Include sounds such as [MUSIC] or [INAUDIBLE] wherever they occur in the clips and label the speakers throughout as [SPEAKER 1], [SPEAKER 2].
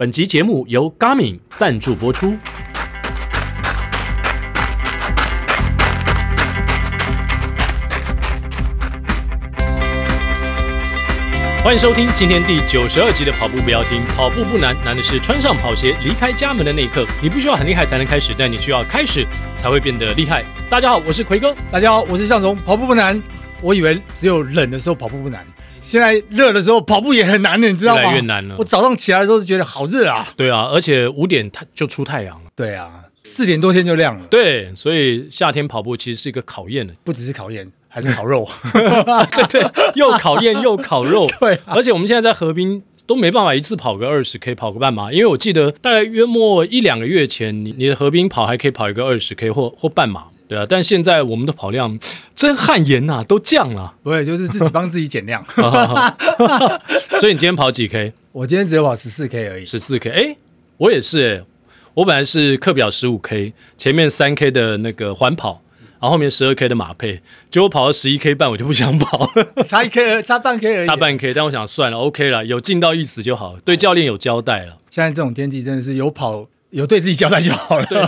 [SPEAKER 1] 本集节目由 Garmin 赞助播出。欢迎收听今天第九十二集的跑步不要停，跑步不难，难的是穿上跑鞋离开家门的那一刻。你不需要很厉害才能开始，但你需要开始才会变得厉害。大家好，我是奎哥。
[SPEAKER 2] 大家好，我是向总。跑步不难，我以为只有冷的时候跑步不难。现在热的时候跑步也很难的，你知道吗？
[SPEAKER 1] 越来越难了。
[SPEAKER 2] 我早上起来的时候就觉得好热啊。
[SPEAKER 1] 对啊，而且五点它就出太阳了。
[SPEAKER 2] 对啊，四点多天就亮了。
[SPEAKER 1] 对，所以夏天跑步其实是一个考验的，
[SPEAKER 2] 不只是考验，还是烤肉。[LAUGHS]
[SPEAKER 1] 对对，又考验又烤肉。[LAUGHS]
[SPEAKER 2] 对啊，
[SPEAKER 1] 而且我们现在在河滨都没办法一次跑个二十 K，跑个半马，因为我记得大概约莫一两个月前，你你的河滨跑还可以跑一个二十 K 或或半马。对啊，但现在我们的跑量 [SNIFFS] 真汗颜呐，都降了。
[SPEAKER 2] 不会，就是自己帮自己减量。[LAUGHS]
[SPEAKER 1] 所以你今天跑几 K？
[SPEAKER 2] 我今天只有跑十四 K 而已。
[SPEAKER 1] 十四 K，哎，我也是哎，我本来是课表十五 K，前面三 K 的那个环跑，然后后面十二 K 的马配，结果跑到十一 K 半，我就不想跑了，[LAUGHS]
[SPEAKER 2] 差一 K，差半 K 而已。
[SPEAKER 1] 差半 K，但我想算了，OK 了，有尽到意思就好，对教练有交代了。
[SPEAKER 2] 现在这种天气真的是有跑。有对自己交代就好了。
[SPEAKER 1] 对，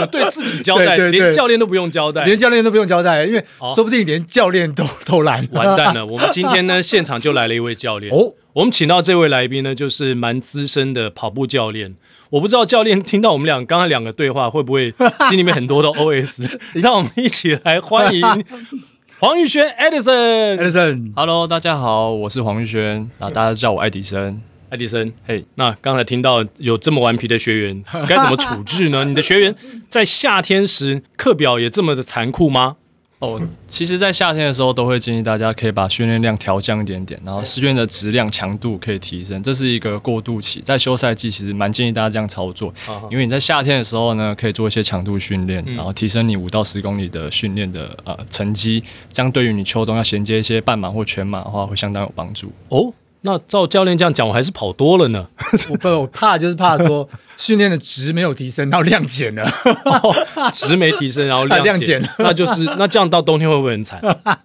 [SPEAKER 1] 有对自己交代，对对对，连教练都不用交代，
[SPEAKER 2] 连教练都不用交代，因为说不定连教练都都懒。
[SPEAKER 1] 完蛋了，我们今天呢，现场就来了一位教练。[LAUGHS] 哦，我们请到这位来宾呢，就是蛮资深的跑步教练。我不知道教练听到我们俩刚才两个对话，会不会心里面很多的 OS？让 [LAUGHS] 我们一起来欢迎 [LAUGHS] 黄玉轩 Edison。
[SPEAKER 3] Edison，Hello，大家好，我是黄玉轩，啊，大家叫我爱迪生。
[SPEAKER 1] 爱迪生，嘿，那刚才听到有这么顽皮的学员，[LAUGHS] 该怎么处置呢？你的学员在夏天时课表也这么的残酷吗？
[SPEAKER 3] 哦，其实，在夏天的时候，都会建议大家可以把训练量调降一点点，然后试卷的质量、强度可以提升，这是一个过渡期。在休赛季，其实蛮建议大家这样操作，因为你在夏天的时候呢，可以做一些强度训练，然后提升你五到十公里的训练的呃成绩，这样对于你秋冬要衔接一些半马或全马的话，会相当有帮助
[SPEAKER 1] 哦。那照教练这样讲，我还是跑多了呢。[LAUGHS]
[SPEAKER 2] 我不，我怕就是怕说 [LAUGHS] 训练的值没有提升，然后量减了，
[SPEAKER 1] 哦，值没提升，然后 [LAUGHS] 量减，那就是那这样到冬天会不会很惨？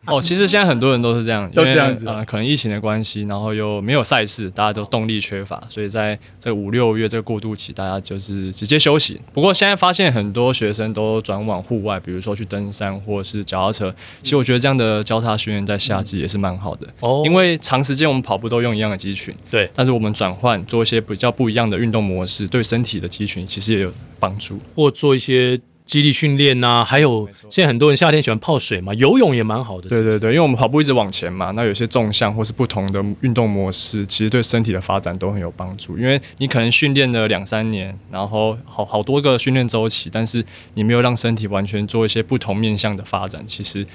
[SPEAKER 3] 哦，其实现在很多人都是这样，
[SPEAKER 2] 都这样子，
[SPEAKER 3] 呃，可能疫情的关系，然后又没有赛事，大家都动力缺乏，所以在这五六月这个过渡期，大家就是直接休息。不过现在发现很多学生都转往户外，比如说去登山或者是脚踏车。其实我觉得这样的交叉训练在夏季也是蛮好的，哦，因为长时间我们跑步都用一样的肌群，
[SPEAKER 1] 对，
[SPEAKER 3] 但是我们转换做一些比较不一样的运动模式，对身体的肌群其实也有帮助。
[SPEAKER 1] 或做一些肌力训练呐，还有现在很多人夏天喜欢泡水嘛，游泳也蛮好的。
[SPEAKER 3] 对对对，因为我们跑步一直往前嘛，那有些纵向或是不同的运动模式，其实对身体的发展都很有帮助。因为你可能训练了两三年，然后好好多个训练周期，但是你没有让身体完全做一些不同面向的发展，其实。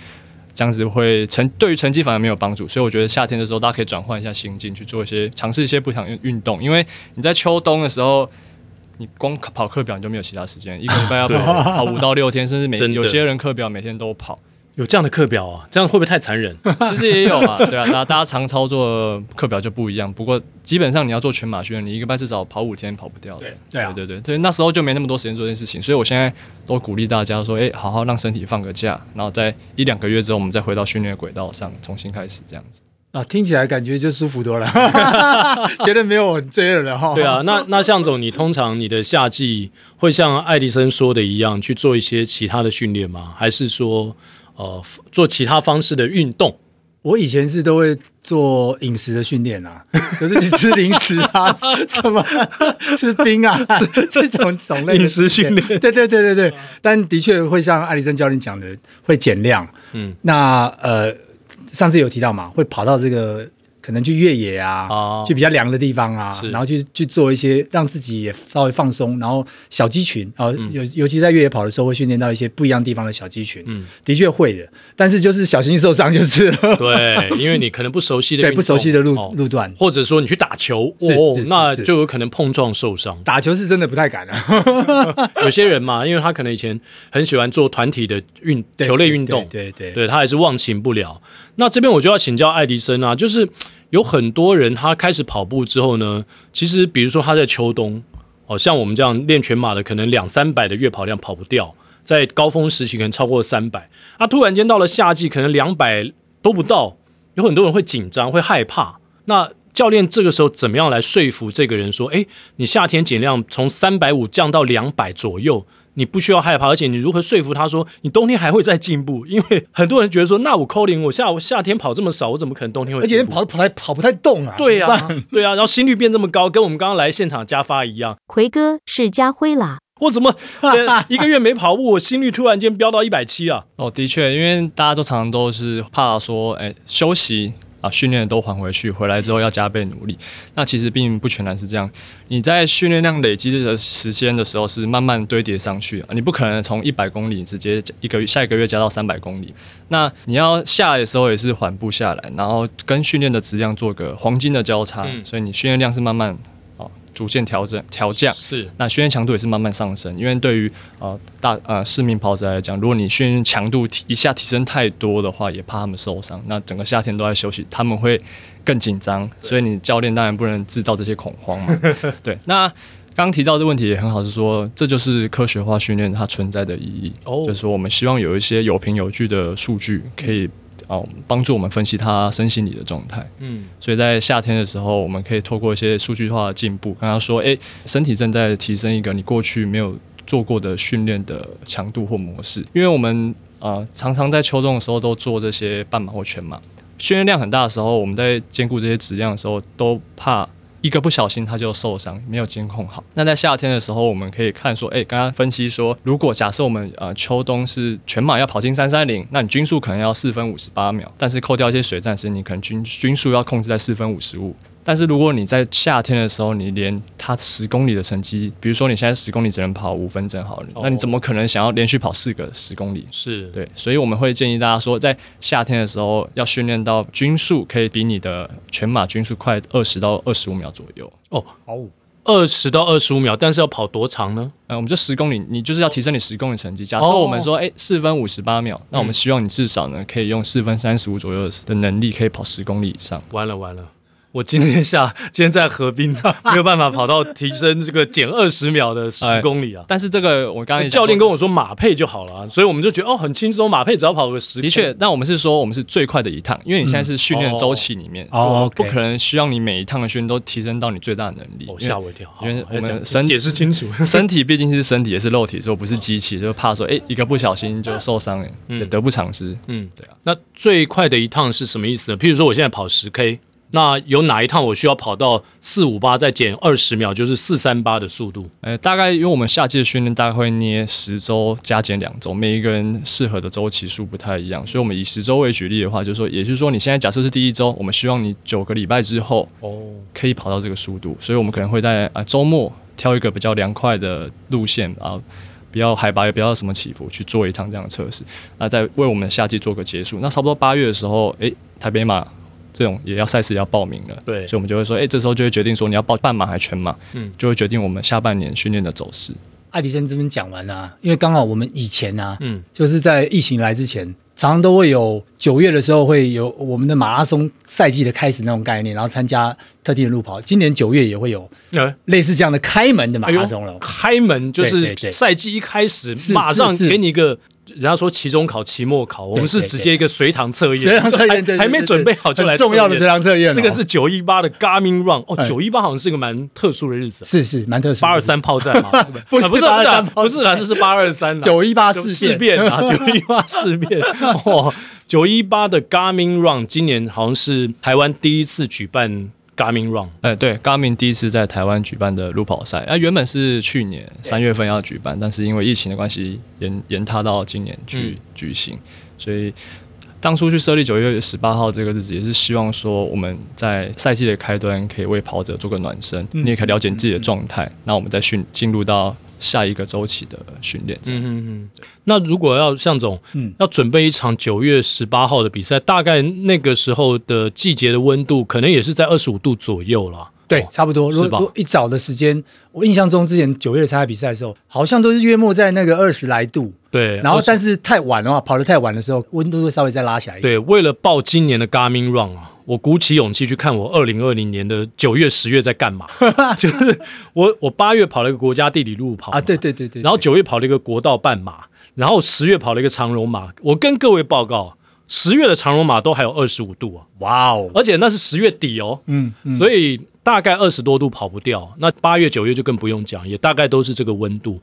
[SPEAKER 3] 这样子会成对于成绩反而没有帮助，所以我觉得夏天的时候大家可以转换一下心境，去做一些尝试一些不想运运动。因为你在秋冬的时候，你光跑课表你就没有其他时间，一个礼拜要跑 [LAUGHS] 跑五到六天，甚至每有些人课表每天都跑。
[SPEAKER 1] 有这样的课表啊？这样会不会太残忍？[LAUGHS]
[SPEAKER 3] 其实也有啊，[LAUGHS] 对啊，大家常操作课表就不一样。不过基本上你要做全马训练，你一个班至少跑五天跑不掉的。
[SPEAKER 1] 对对啊，
[SPEAKER 3] 对对对对，那时候就没那么多时间做这件事情。所以我现在都鼓励大家说，哎、欸，好好让身体放个假，然后在一两个月之后，我们再回到训练轨道上，重新开始这样子。
[SPEAKER 2] 啊，听起来感觉就舒服多了，[LAUGHS] 觉得没有很罪恶了哈。
[SPEAKER 1] 对啊，那那向总，你通常你的夏季会像爱迪生说的一样去做一些其他的训练吗？还是说？呃，做其他方式的运动，
[SPEAKER 2] 我以前是都会做饮食的训练啊，[LAUGHS] 就是去吃零食啊，[LAUGHS] 什么吃冰啊，[LAUGHS] 这种种类
[SPEAKER 1] 饮食训练。
[SPEAKER 2] 对对对对对，但的确会像爱迪生教练讲的，会减量。嗯，那呃，上次有提到嘛，会跑到这个。可能去越野啊，哦、去比较凉的地方啊，然后去去做一些让自己也稍微放松，然后小肌群啊，尤、嗯、尤其在越野跑的时候，会训练到一些不一样地方的小肌群。嗯，的确会的，但是就是小心受伤就是。
[SPEAKER 1] 对，因为你可能不熟悉的
[SPEAKER 2] 对不熟悉的路、哦、路段，
[SPEAKER 1] 或者说你去打球，哦，那就有可能碰撞受伤。
[SPEAKER 2] 打球是真的不太敢啊。[LAUGHS]
[SPEAKER 1] 有些人嘛，因为他可能以前很喜欢做团体的运球类运动，
[SPEAKER 2] 对对，对，对，
[SPEAKER 1] 对他还是忘情不了。那这边我就要请教爱迪生啊，就是。有很多人，他开始跑步之后呢，其实比如说他在秋冬，哦，像我们这样练全马的，可能两三百的月跑量跑不掉，在高峰时期可能超过三百，啊，突然间到了夏季，可能两百都不到，有很多人会紧张，会害怕。那教练这个时候怎么样来说服这个人说，哎，你夏天减量从三百五降到两百左右，你不需要害怕，而且你如何说服他说你冬天还会再进步？[LAUGHS] 因为很多人觉得说，那我扣零，我夏我夏天跑这么少，我怎么可能冬天会？
[SPEAKER 2] 而且跑跑来跑不太动啊。[LAUGHS]
[SPEAKER 1] 对啊，对啊，然后心率变这么高，跟我们刚刚来现场加发一样。
[SPEAKER 4] 奎哥是家辉啦。
[SPEAKER 1] 我怎么一个月没跑步，我心率突然间飙到一百七啊？
[SPEAKER 3] 哦，的确，因为大家都常常都是怕说，哎，休息啊，训练都还回去，回来之后要加倍努力。那其实并不全然是这样。你在训练量累积的时间的时候，是慢慢堆叠上去，你不可能从一百公里直接一个月下一个月加到三百公里。那你要下来的时候也是缓步下来，然后跟训练的质量做个黄金的交叉，嗯、所以你训练量是慢慢。逐渐调整调降，
[SPEAKER 1] 是那
[SPEAKER 3] 训练强度也是慢慢上升，因为对于呃大呃市民跑者来讲，如果你训练强度提一下提升太多的话，也怕他们受伤。那整个夏天都在休息，他们会更紧张，所以你教练当然不能制造这些恐慌嘛。[LAUGHS] 对，那刚刚提到的问题也很好，是说这就是科学化训练它存在的意义，哦、就是说我们希望有一些有凭有据的数据可以。哦，帮助我们分析他身心理的状态。嗯，所以在夏天的时候，我们可以透过一些数据化的进步，跟他说：“诶，身体正在提升一个你过去没有做过的训练的强度或模式。”因为我们呃常常在秋冬的时候都做这些半马或全马，训练量很大的时候，我们在兼顾这些质量的时候都怕。一个不小心他就受伤，没有监控好。那在夏天的时候，我们可以看说，哎，刚刚分析说，如果假设我们呃秋冬是全马要跑进三三零，那你均速可能要四分五十八秒，但是扣掉一些水战时，你可能均均速要控制在四分五十五。但是如果你在夏天的时候，你连它十公里的成绩，比如说你现在十公里只能跑五分正好，那你怎么可能想要连续跑四个十公里？
[SPEAKER 1] 是
[SPEAKER 3] 对，所以我们会建议大家说，在夏天的时候要训练到均速可以比你的全马均速快二十到二十五秒左右。
[SPEAKER 1] 哦，好，二十到二十五秒，但是要跑多长呢？
[SPEAKER 3] 呃，我们就十公里，你就是要提升你十公里成绩。假设我们说，哎，四分五十八秒，那我们希望你至少呢可以用四分三十五左右的能力，可以跑十公里以上。
[SPEAKER 1] 完了完了。我今天下，[LAUGHS] 今天在河滨 [LAUGHS] 没有办法跑到提升这个减二十秒的十公里啊！
[SPEAKER 3] 但是这个我刚才
[SPEAKER 1] 教练跟我说马配就好了，啊，所以我们就觉得哦很轻松，马配只要跑个十。
[SPEAKER 3] 的确，但我们是说我们是最快的一趟，因为你现在是训练周期里面，哦，不可能需要你每一趟的训练都提升到你最大的能力。
[SPEAKER 1] 吓我一跳，
[SPEAKER 3] 因为我们身体
[SPEAKER 1] 解释清楚，[LAUGHS]
[SPEAKER 3] 身体毕竟是身体，也是肉体，所以不是机器，就怕说哎一个不小心就受伤，也得不偿失。嗯，对啊。
[SPEAKER 1] 那最快的一趟是什么意思呢？譬如说我现在跑十 K。那有哪一趟我需要跑到四五八再减二十秒，就是四三八的速度？
[SPEAKER 3] 诶、欸，大概因为我们夏季的训练大概会捏十周加减两周，每一个人适合的周期数不太一样，所以我们以十周为举例的话，就是说，也就是说，你现在假设是第一周，我们希望你九个礼拜之后哦可以跑到这个速度，所以我们可能会在啊周末挑一个比较凉快的路线啊，比较海拔也比较什么起伏去做一趟这样的测试，那再为我们夏季做个结束。那差不多八月的时候，诶、欸，台北马。这种也要赛事也要报名了，
[SPEAKER 1] 对，
[SPEAKER 3] 所以我们就会说，哎，这时候就会决定说你要报半马还是全马，嗯，就会决定我们下半年训练的走势。
[SPEAKER 2] 爱迪生这边讲完了，因为刚好我们以前呢、啊，嗯，就是在疫情来之前，常常都会有九月的时候会有我们的马拉松赛季的开始那种概念，然后参加特定的路跑。今年九月也会有类似这样的开门的马拉松了，
[SPEAKER 1] 哎、开门就是赛季一开始马上给你一个。人家说期中考、期末考，我们是直接一个随堂测验，随堂测验还没准备好就来
[SPEAKER 2] 重要的随堂测验。
[SPEAKER 1] 这个是九一八的 Garmin Run 哦，九一八好像是个蛮特殊的日子，
[SPEAKER 2] 是是蛮特殊。
[SPEAKER 1] 八二三炮战嘛，[LAUGHS] 不是不是不是啦，这是八二三 [LAUGHS]
[SPEAKER 2] 九一八事
[SPEAKER 1] 变啊，[LAUGHS] 九一八事变哇，九一八的 Garmin Run 今年好像是台湾第一次举办。Garmin Run，
[SPEAKER 3] 哎，对，Garmin 第一次在台湾举办的路跑赛，啊，原本是去年三月份要举办，但是因为疫情的关系，延延他到今年去举行。嗯、所以当初去设立九月十八号这个日子，也是希望说我们在赛季的开端可以为跑者做个暖身，嗯、你也可以了解你自己的状态，嗯、那我们再训进入到。下一个周期的训练，嗯嗯
[SPEAKER 1] 嗯。那如果要向总，嗯，要准备一场九月十八号的比赛，大概那个时候的季节的温度，可能也是在二十五度左右了。
[SPEAKER 2] 对，差不多。如果一早的时间，我印象中之前九月参加比赛的时候，好像都是约莫在那个二十来度。
[SPEAKER 1] 对，
[SPEAKER 2] 然后但是太晚的话，跑得太晚的时候，温度会稍微再拉起来一点。
[SPEAKER 1] 对，为了报今年的 Garmin Run 啊。我鼓起勇气去看我二零二零年的九月、十月在干嘛？[LAUGHS] 就是我我八月跑了一个国家地理路跑
[SPEAKER 2] 啊，对对对对，
[SPEAKER 1] 然后九月跑了一个国道半马，然后十月跑了一个长荣马。我跟各位报告，十月的长荣马都还有二十五度啊！哇哦，而且那是十月底哦，嗯，嗯，所以大概二十多度跑不掉。那八月九月就更不用讲，也大概都是这个温度。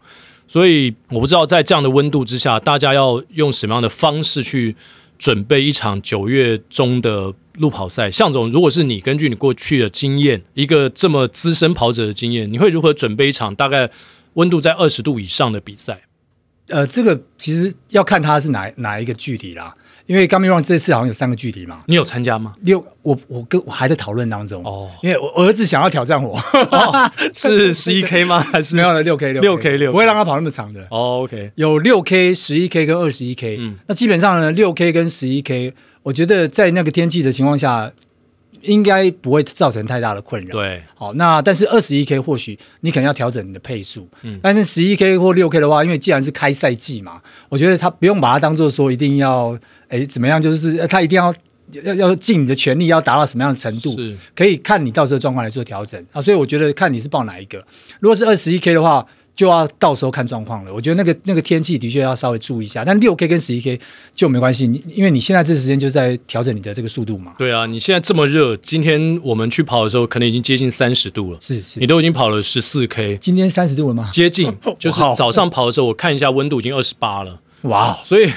[SPEAKER 1] 所以我不知道在这样的温度之下，大家要用什么样的方式去准备一场九月中的路跑赛。向总，如果是你根据你过去的经验，一个这么资深跑者的经验，你会如何准备一场大概温度在二十度以上的比赛？
[SPEAKER 2] 呃，这个其实要看它是哪哪一个距离啦。因为 Garmin Run 这次好像有三个距离嘛，
[SPEAKER 1] 你有参加吗？
[SPEAKER 2] 六，我我跟我还在讨论当中哦。因为我儿子想要挑战我，
[SPEAKER 1] 哦、是 [LAUGHS] 十一 K 吗？还是
[SPEAKER 2] 没有了六 K 六六
[SPEAKER 1] K 六，
[SPEAKER 2] 不会让他跑那么长的。
[SPEAKER 1] 哦，OK，
[SPEAKER 2] 有六 K、十一 K 跟二十一 K。嗯，那基本上呢，六 K 跟十一 K，我觉得在那个天气的情况下。应该不会造成太大的困扰。
[SPEAKER 1] 对，
[SPEAKER 2] 好，那但是二十一 K 或许你可能要调整你的配速。嗯，但是十一 K 或六 K 的话，因为既然是开赛季嘛，我觉得他不用把它当做说一定要哎怎么样，就是他一定要要要尽你的全力，要达到什么样的程度，是可以看你到时候状况来做调整啊。所以我觉得看你是报哪一个。如果是二十一 K 的话。就要到时候看状况了。我觉得那个那个天气的确要稍微注意一下。但六 K 跟十一 K 就没关系，你因为你现在这个时间就在调整你的这个速度嘛。
[SPEAKER 1] 对啊，你现在这么热，今天我们去跑的时候可能已经接近三十度了。
[SPEAKER 2] 是是，
[SPEAKER 1] 你都已经跑了十四 K，
[SPEAKER 2] 今天三十度了吗？
[SPEAKER 1] 接近，[LAUGHS] 就是早上跑的时候我看一下温度已经二十八了。
[SPEAKER 2] 哇，
[SPEAKER 1] 所以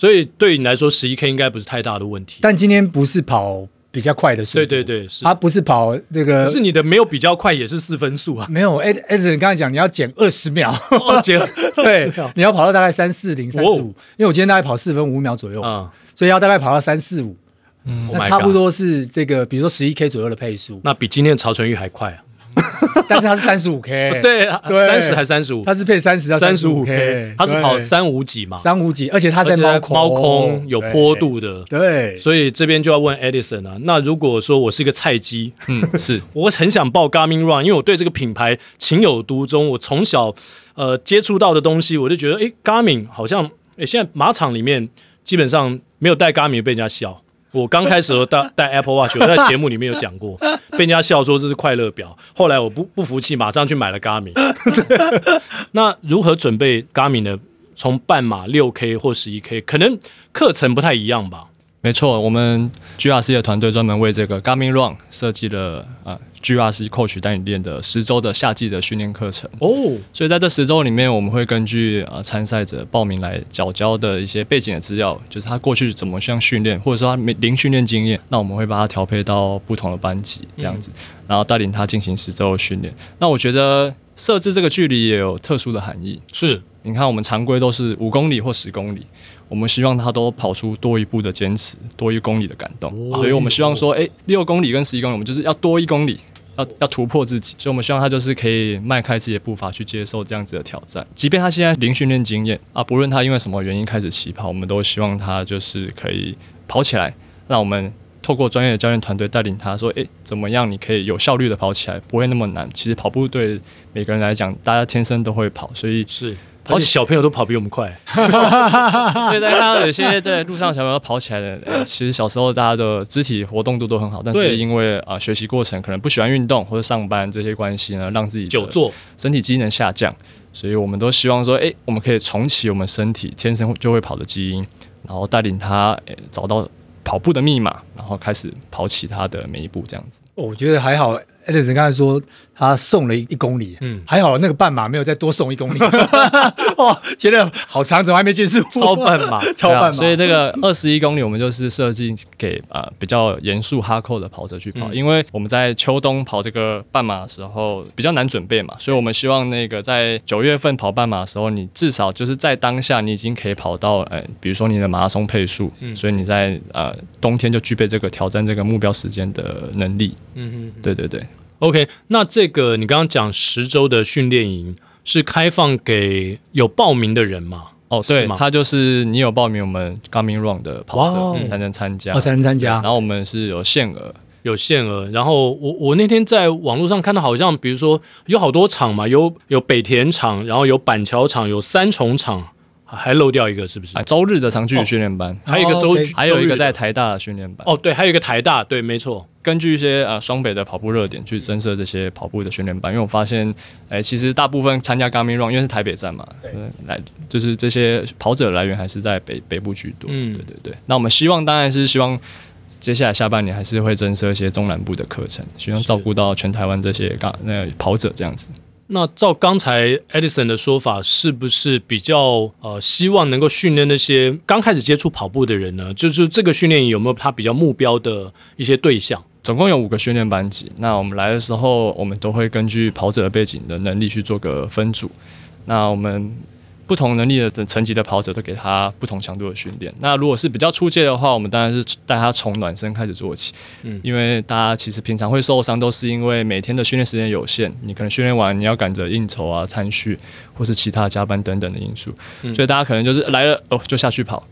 [SPEAKER 1] 所以对你来说十一 K 应该不是太大的问题。
[SPEAKER 2] 但今天不是跑。比较快的速度，
[SPEAKER 1] 对对对，是。
[SPEAKER 2] 他不是跑这个，
[SPEAKER 1] 是你的没有比较快也是四分速啊，
[SPEAKER 2] 没有。哎哎，你刚才讲你要减二十秒，
[SPEAKER 1] 减 [LAUGHS]
[SPEAKER 2] 对，你要跑到大概三四零三四五，因为我今天大概跑四分五秒左右啊，所以要大概跑到三四五，嗯，那差不多是这个，比如说十一 K 左右的配速，
[SPEAKER 1] 那比今天的曹纯玉还快啊。[LAUGHS]
[SPEAKER 2] 但是他是三十五 K，
[SPEAKER 1] 对，三十还三十五，
[SPEAKER 2] 他是配三十到三十五 K，
[SPEAKER 1] 他是跑三五几嘛，
[SPEAKER 2] 三五几，而且他在猫空，
[SPEAKER 1] 猫空有坡度的，
[SPEAKER 2] 对，
[SPEAKER 1] 所以这边就要问 Edison 啊，那如果说我是一个菜鸡，嗯，[LAUGHS] 是，我很想报 Garmin Run，因为我对这个品牌情有独钟，我从小呃接触到的东西，我就觉得，哎，Garmin 好像，哎，现在马场里面基本上没有带 Garmin 被人家笑。我刚开始的时候带带 Apple Watch，我在 [LAUGHS] 节目里面有讲过，被人家笑说这是快乐表。后来我不不服气，马上去买了 Garmin。[LAUGHS] 那如何准备 Garmin 呢？从半马六 K 或十一 K，可能课程不太一样吧？
[SPEAKER 3] 没错，我们 GRC 的团队专门为这个 Garmin Run 设计了啊。GRC Coach 带你练的十周的夏季的训练课程哦，所以在这十周里面，我们会根据呃参赛者报名来缴交的一些背景的资料，就是他过去怎么样训练，或者说他没零训练经验，那我们会把他调配到不同的班级这样子，然后带领他进行十周的训练。那我觉得设置这个距离也有特殊的含义，
[SPEAKER 1] 是。
[SPEAKER 3] 你看我们常规都是五公里或十公里，我们希望他都跑出多一步的坚持，多一公里的感动，所以我们希望说，哎，六公里跟十一公里，我们就是要多一公里。要要突破自己，所以我们希望他就是可以迈开自己的步伐去接受这样子的挑战。即便他现在零训练经验啊，不论他因为什么原因开始起跑，我们都希望他就是可以跑起来。让我们透过专业的教练团队带领他说：“诶，怎么样你可以有效率的跑起来，不会那么难。”其实跑步对每个人来讲，大家天生都会跑，所以
[SPEAKER 1] 是。而且小朋友都跑比我们快，[LAUGHS]
[SPEAKER 3] 所以大家看到有些在路上小朋友跑起来的，呃，其实小时候大家的肢体活动度都很好，但是因为啊、呃、学习过程可能不喜欢运动或者上班这些关系呢，让自己久坐，身体机能下降，所以我们都希望说，哎，我们可以重启我们身体天生就会跑的基因，然后带领他诶找到跑步的密码，然后开始跑起他的每一步这样子。
[SPEAKER 2] 我觉得还好，Edison 刚才说。他送了一一公里，嗯，还好那个半马没有再多送一公里，[LAUGHS] 哇，觉得好长，怎么还没结束？
[SPEAKER 1] 超半马，[LAUGHS]
[SPEAKER 2] 超半马，
[SPEAKER 3] 所以那个二十一公里我们就是设计给啊、呃、比较严肃哈扣的跑者去跑，嗯、因为我们在秋冬跑这个半马的时候比较难准备嘛，所以我们希望那个在九月份跑半马的时候，你至少就是在当下你已经可以跑到，呃，比如说你的马拉松配速，嗯，所以你在呃冬天就具备这个挑战这个目标时间的能力，嗯嗯，对对对。
[SPEAKER 1] OK，那这个你刚刚讲十周的训练营是开放给有报名的人吗？
[SPEAKER 3] 哦，对，他就是你有报名我们 Garmin Run 的跑者，你、哦、才能参加，
[SPEAKER 2] 哦，才能参加。
[SPEAKER 3] 然后我们是有限额，
[SPEAKER 1] 有限额。然后我我那天在网络上看到，好像比如说有好多场嘛，有有北田场，然后有板桥场，有三重场。还漏掉一个是不是？
[SPEAKER 3] 啊，周日的长距离训练班，
[SPEAKER 1] 还有一个周，
[SPEAKER 3] 还有一个在台大的训练班。
[SPEAKER 1] 哦，对，还有一个台大，对，没错。
[SPEAKER 3] 根据一些呃双北的跑步热点去增设这些跑步的训练班，因为我发现，哎、欸，其实大部分参加 Garmin Run，因为是台北站嘛，对，来就是这些跑者来源还是在北北部居多。嗯，对对对。那我们希望当然是希望接下来下半年还是会增设一些中南部的课程，希望照顾到全台湾这些刚那个跑者这样子。
[SPEAKER 1] 那照刚才 Edison 的说法，是不是比较呃希望能够训练那些刚开始接触跑步的人呢？就是这个训练营有没有他比较目标的一些对象？
[SPEAKER 3] 总共有五个训练班级。那我们来的时候，我们都会根据跑者的背景的能力去做个分组。那我们不同能力的层级的跑者都给他不同强度的训练。那如果是比较初阶的话，我们当然是带他从暖身开始做起。嗯，因为大家其实平常会受伤，都是因为每天的训练时间有限。你可能训练完，你要赶着应酬啊、餐叙，或是其他加班等等的因素，所以大家可能就是来了哦，就下去跑。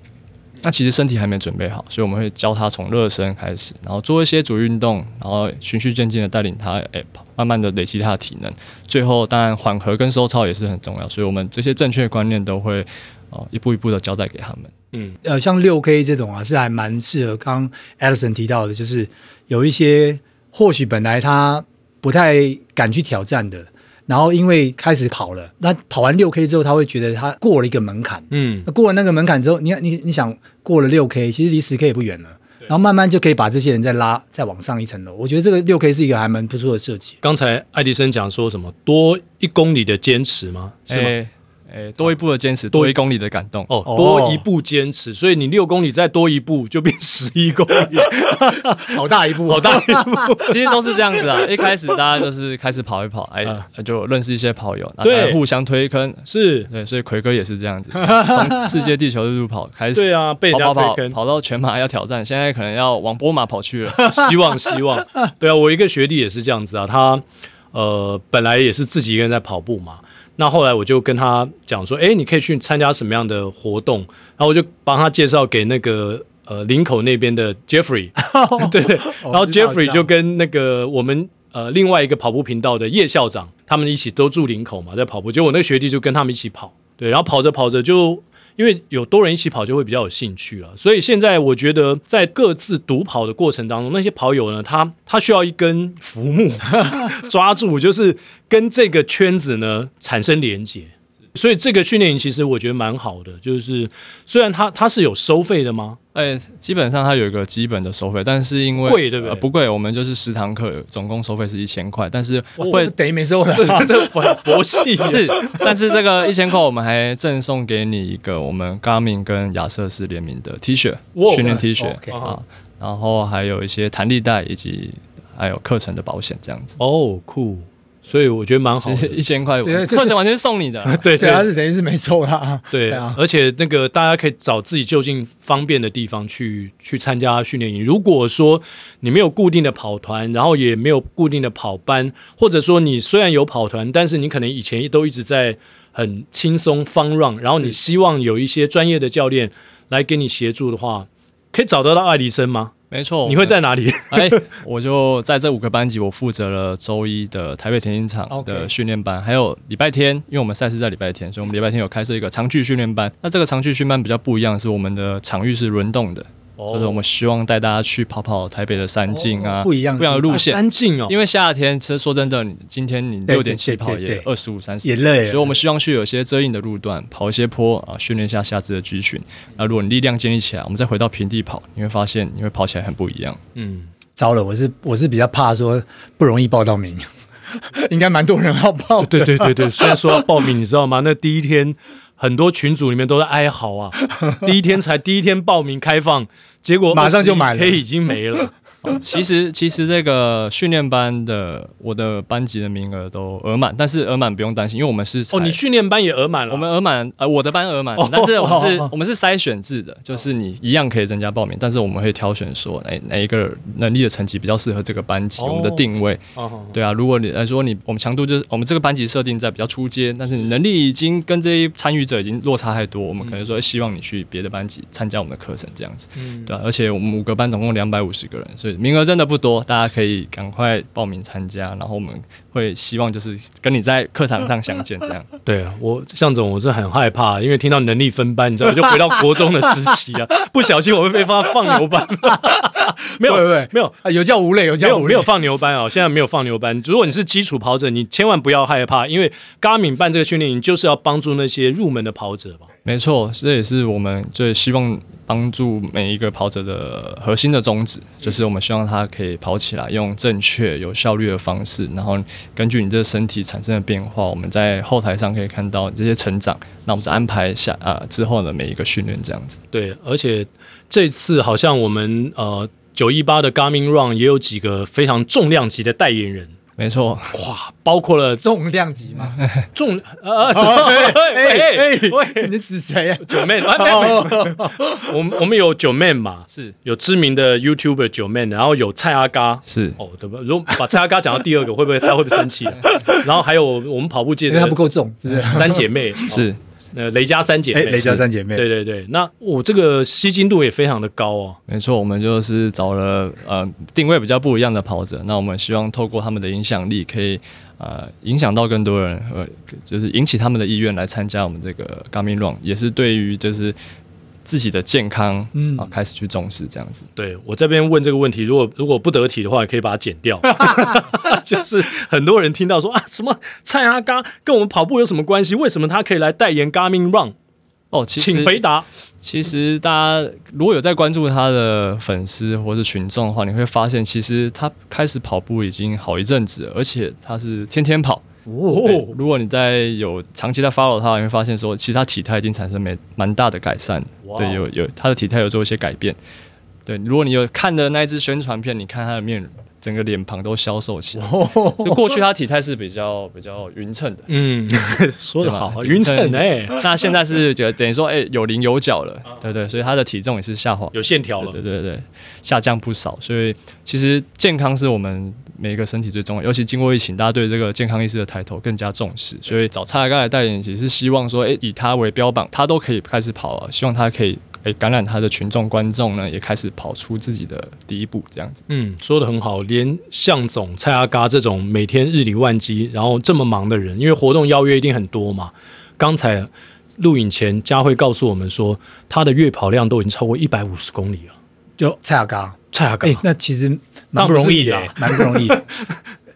[SPEAKER 3] 那其实身体还没准备好，所以我们会教他从热身开始，然后做一些主运动，然后循序渐进的带领他，哎，慢慢的累积他的体能。最后当然缓和跟收操也是很重要，所以我们这些正确的观念都会哦一步一步的交代给他们。
[SPEAKER 2] 嗯，呃，像六 K 这种啊，是还蛮适合刚 Edison 提到的，就是有一些或许本来他不太敢去挑战的。然后因为开始跑了，那跑完六 K 之后，他会觉得他过了一个门槛。嗯，那过了那个门槛之后，你你你想过了六 K，其实离十 K 也不远了。然后慢慢就可以把这些人再拉再往上一层楼。我觉得这个六 K 是一个还蛮不错的设计。
[SPEAKER 1] 刚才爱迪生讲说什么多一公里的坚持吗？是吗？欸
[SPEAKER 3] 哎，多一步的坚持，多一公里的感动
[SPEAKER 1] 哦。多一步坚持，所以你六公里再多一步就变十一公里，[LAUGHS]
[SPEAKER 2] 好大一步，
[SPEAKER 1] 好大一步。[LAUGHS]
[SPEAKER 3] 其实都是这样子啊，一开始大家就是开始跑一跑，哎，就认识一些跑友，对，互相推坑，
[SPEAKER 1] 是
[SPEAKER 3] 对，所以奎哥也是这样子，从 [LAUGHS] 世界地球日跑开始，
[SPEAKER 1] 对啊，被人家推坑，
[SPEAKER 3] 跑到全马要挑战，现在可能要往波马跑去了，
[SPEAKER 1] 希望希望。对啊，我一个学弟也是这样子啊，他呃本来也是自己一个人在跑步嘛。那后来我就跟他讲说，哎，你可以去参加什么样的活动？然后我就帮他介绍给那个呃林口那边的 Jeffrey，对 [LAUGHS] 对。然后 Jeffrey 就跟那个我们呃另外一个跑步频道的叶校长，他们一起都住林口嘛，在跑步。结果我那个学弟就跟他们一起跑，对，然后跑着跑着就。因为有多人一起跑，就会比较有兴趣了。所以现在我觉得，在各自独跑的过程当中，那些跑友呢，他他需要一根浮木 [LAUGHS] 抓住，就是跟这个圈子呢产生连接。所以这个训练营其实我觉得蛮好的，就是虽然它它是有收费的吗？
[SPEAKER 3] 哎、欸，基本上它有一个基本的收费，但是因为
[SPEAKER 1] 贵对不对？呃、
[SPEAKER 3] 不贵，我们就是十堂课总共收费是一千块，但是会
[SPEAKER 2] 等于没收了，[LAUGHS]
[SPEAKER 1] 这佛佛系
[SPEAKER 3] 是。但是这个一千块我们还赠送给你一个我们 Garmin 跟亚瑟士联名的 T 恤，训练 T 恤.啊，然后还有一些弹力带以及还有课程的保险这样子。
[SPEAKER 1] 哦，酷。所以我觉得蛮好的，
[SPEAKER 3] 一千块，课程完全是送你的，
[SPEAKER 2] 对 [LAUGHS] 对，他是等于是没收啦。
[SPEAKER 1] 对啊，而且那个大家可以找自己就近方便的地方去去参加训练营。如果说你没有固定的跑团，然后也没有固定的跑班，或者说你虽然有跑团，但是你可能以前都一直在很轻松 fun run，然后你希望有一些专业的教练来给你协助的话，可以找得到爱迪生吗？
[SPEAKER 3] 没错，
[SPEAKER 1] 你会在哪里？
[SPEAKER 3] 哎，我就在这五个班级，我负责了周一的台北田径场的训练班，还有礼拜天，因为我们赛事在礼拜天，所以我们礼拜天有开设一个长距训练班。那这个长距训练班比较不一样，是我们的场域是轮动的。就是我们希望带大家去跑跑台北的山径啊，
[SPEAKER 2] 不一样
[SPEAKER 3] 不一样的路线。
[SPEAKER 1] 山径哦，
[SPEAKER 3] 因为夏天其实说真的，今天你六点起跑也二十五三十，
[SPEAKER 2] 也累。
[SPEAKER 3] 所以我们希望去有些遮阴的路段，跑一些坡啊，训练一下下肢的肌群。那如果你力量建立起来，我们再回到平地跑，你会发现你会跑起来很不一样。
[SPEAKER 2] 嗯，糟了，我是我是比较怕说不容易报到名，[LAUGHS] [LAUGHS] 应该蛮多人要报。[LAUGHS]
[SPEAKER 1] 对对对对，虽然说要报名，你知道吗？那第一天。很多群组里面都在哀嚎啊！[LAUGHS] 第一天才第一天报名开放，结果
[SPEAKER 2] 马上就买了，
[SPEAKER 1] 可以已经没了。
[SPEAKER 3] 其实其实这个训练班的我的班级的名额都额满，但是额满不用担心，因为我们是
[SPEAKER 1] 哦，你训练班也额满了，
[SPEAKER 3] 我们额满呃我的班额满，但是我们是我们是筛选制的，就是你一样可以增加报名，但是我们会挑选说哪哪一个能力的成绩比较适合这个班级，我们的定位，对啊，如果你来说你我们强度就是我们这个班级设定在比较初阶，但是你能力已经跟这些参与者已经落差太多，我们可能说希望你去别的班级参加我们的课程这样子，对啊，而且我们五个班总共两百五十个人，所以名额真的不多，大家可以赶快报名参加，然后我们会希望就是跟你在课堂上相见这样。[LAUGHS]
[SPEAKER 1] 对啊，我向总我是很害怕，因为听到能力分班，你知道，我就回到国中的时期啊，不小心我会被放放牛班。[LAUGHS] 没有，没有，没有
[SPEAKER 2] 啊，有叫吴磊，有教无类，
[SPEAKER 1] 没有放牛班哦。现在没有放牛班。如果你是基础跑者，你千万不要害怕，因为 Garmin 办这个训练营就是要帮助那些入门的跑者吧。
[SPEAKER 3] 没错，这也是我们最希望帮助每一个跑者的核心的宗旨，就是我们希望他可以跑起来，用正确、有效率的方式，然后根据你这个身体产生的变化，我们在后台上可以看到这些成长。那我们再安排下啊之后的每一个训练这样子。
[SPEAKER 1] 对，而且这次好像我们呃九一八的 Garmin Run 也有几个非常重量级的代言人。
[SPEAKER 3] 没错，
[SPEAKER 1] 哇，包括了
[SPEAKER 2] 重量级嘛，[LAUGHS]
[SPEAKER 1] 重呃，哎
[SPEAKER 2] 哎 [LAUGHS] 喂，你指谁啊？
[SPEAKER 1] 九妹，我们我们有九妹嘛，是有知名的 YouTuber 九妹，然后有蔡阿嘎，
[SPEAKER 3] 是
[SPEAKER 1] 哦，对吧？如果把蔡阿嘎讲到第二个，会不会他会不会生气？[LAUGHS] 然后还有我们跑步界的，
[SPEAKER 2] 因为他不够重，是不是？
[SPEAKER 1] 三姐妹
[SPEAKER 3] 是。
[SPEAKER 1] 呃，雷家三姐妹，
[SPEAKER 2] 雷家三姐妹，
[SPEAKER 1] 对对对，那我这个吸睛度也非常的高哦。
[SPEAKER 3] 没错，我们就是找了呃定位比较不一样的跑者，那我们希望透过他们的影响力，可以呃影响到更多人，呃，就是引起他们的意愿来参加我们这个 Garmin Run，也是对于就是。自己的健康，嗯，啊，开始去重视这样子。
[SPEAKER 1] 对，我这边问这个问题，如果如果不得体的话，也可以把它剪掉。[LAUGHS] 就是很多人听到说啊，什么蔡阿嘎跟我们跑步有什么关系？为什么他可以来代言 Garmin Run？
[SPEAKER 3] 哦，其实
[SPEAKER 1] 请回答。
[SPEAKER 3] 其实大家如果有在关注他的粉丝或者群众的话，你会发现，其实他开始跑步已经好一阵子了，而且他是天天跑。哦，如果你在有长期在 follow 他，你会发现说，其实他体态已经产生没蛮大的改善。对，有有他的体态有做一些改变。对，如果你有看的那一支宣传片，你看他的面。整个脸庞都消瘦起来。就过去他体态是比较比较匀称的，
[SPEAKER 1] 嗯，[LAUGHS] 说得好，匀称哎。
[SPEAKER 3] 那现在是觉得等于说，哎、欸，有棱有角了，对，对对，所以他的体重也是下滑，
[SPEAKER 1] 有线条了，
[SPEAKER 3] 对对对，下降不少。所以其实健康是我们每一个身体最重要，尤其经过疫情，大家对这个健康意识的抬头更加重视。所以找蔡阿嘎来代言，其实是希望说，哎、以他为标榜，他都可以开始跑了，希望他可以。诶，感染他的群众观众呢，也开始跑出自己的第一步，这样子。
[SPEAKER 1] 嗯，说的很好，连向总蔡阿嘎这种每天日理万机，然后这么忙的人，因为活动邀约一定很多嘛。刚才录影前，佳慧告诉我们说，他的月跑量都已经超过一百五十公里了。
[SPEAKER 2] 就蔡雅刚，
[SPEAKER 1] 蔡阿嘎，
[SPEAKER 2] 那其实蛮不容易的，蛮不容易。[LAUGHS] 的。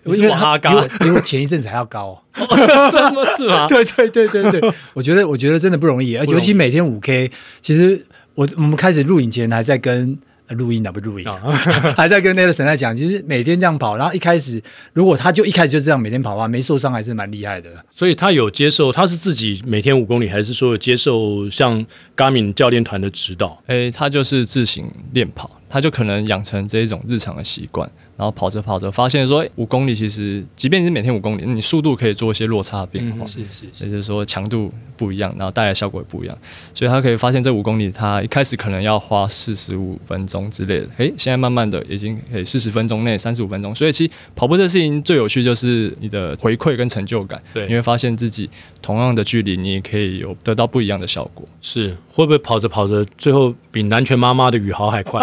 [SPEAKER 1] 因为阿嘎。
[SPEAKER 2] 比我前一阵子还要高，[LAUGHS]
[SPEAKER 1] 哦，这么是吗？
[SPEAKER 2] 对对对对对，[LAUGHS] 我觉得我觉得真的不容易，而尤其每天五 K，其实。我我们开始录影前还在跟录音啊，不录音，[LAUGHS] 还在跟那个神在讲，其实每天这样跑，然后一开始如果他就一开始就这样每天跑的话，没受伤还是蛮厉害的。
[SPEAKER 1] 所以他有接受，他是自己每天五公里，还是说有接受像 Garmin 教练团的指导？
[SPEAKER 3] 诶、欸，他就是自行练跑，他就可能养成这一种日常的习惯。然后跑着跑着，发现说五公里其实，即便是每天五公里，你速度可以做一些落差的变化，是是是，也就是说强度不一样，然后带来效果也不一样。所以他可以发现这五公里，他一开始可能要花四十五分钟之类的，诶，现在慢慢的已经可以四十分钟内三十五分钟。所以其实跑步这事情最有趣就是你的回馈跟成就感，对，你会发现自己同样的距离，你也可以有得到不一样的效果。
[SPEAKER 1] 是会不会跑着跑着，最后比南拳妈妈的宇豪还快？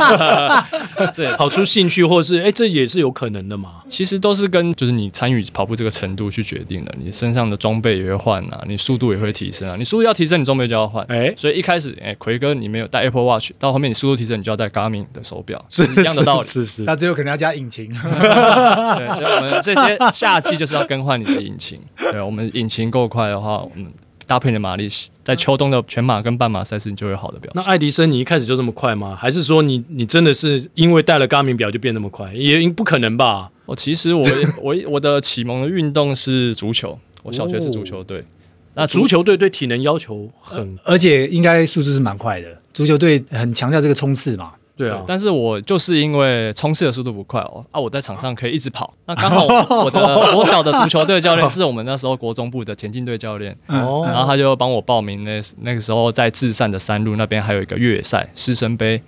[SPEAKER 1] [LAUGHS] [LAUGHS]
[SPEAKER 3] 对，
[SPEAKER 1] 跑出兴趣或。是，哎，这也是有可能的嘛。
[SPEAKER 3] 其实都是跟就是你参与跑步这个程度去决定的。你身上的装备也会换啊，你速度也会提升啊。你速度要提升，你装备就要换。哎，所以一开始，哎，奎哥你没有带 Apple Watch，到后面你速度提升，你就要带 Garmin 的手表，是一样的道理。
[SPEAKER 1] 是是，是，是。
[SPEAKER 2] 那最后可能要加引擎。[LAUGHS] [LAUGHS]
[SPEAKER 3] 对，所以我们这些夏季就是要更换你的引擎。对，我们引擎够快的话，我们。搭配的马力，在秋冬的全马跟半马赛事，你就会有好的表现。
[SPEAKER 1] 那爱迪生，你一开始就这么快吗？还是说你你真的是因为带了 Garmin 表就变那么快？也不可能吧？
[SPEAKER 3] 我其实我 [LAUGHS] 我我的启蒙的运动是足球，我小学是足球队。哦、
[SPEAKER 1] 那足球队对体能要求很，
[SPEAKER 2] 而且应该速度是蛮快的。足球队很强调这个冲刺嘛。
[SPEAKER 3] 对啊，但是我就是因为冲刺的速度不快哦，啊，我在场上可以一直跑。那刚好我 [LAUGHS] 的我小的足球队教练是我们那时候国中部的田径队教练，哦，然后他就帮我报名那那个时候在至善的山路那边还有一个越野赛师生杯，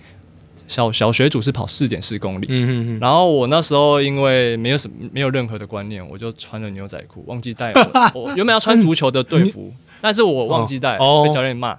[SPEAKER 3] 小小学组是跑四点四公里，嗯嗯嗯，然后我那时候因为没有什么没有任何的观念，我就穿了牛仔裤，忘记带了，[LAUGHS] 我原本要穿足球的队服，但是我忘记带，被教练骂。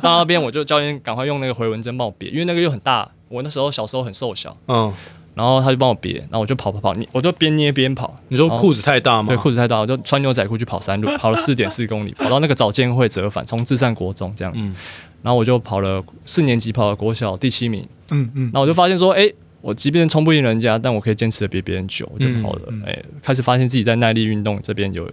[SPEAKER 3] 到那边我就教练赶快用那个回纹针帮我别，因为那个又很大。我那时候小时候很瘦小，嗯，然后他就帮我别，然后我就跑跑跑，你我就边捏边跑。
[SPEAKER 1] 你说裤子太大吗？
[SPEAKER 3] 对，裤子太大，我就穿牛仔裤去跑山路，跑了四点四公里，跑到那个早间会折返，从至善国中这样子，嗯、然后我就跑了四年级，跑了国小第七名。嗯嗯，然后我就发现说，哎、欸，我即便冲不赢人家，但我可以坚持的比别人久，我就跑了。哎、嗯嗯欸，开始发现自己在耐力运动这边有。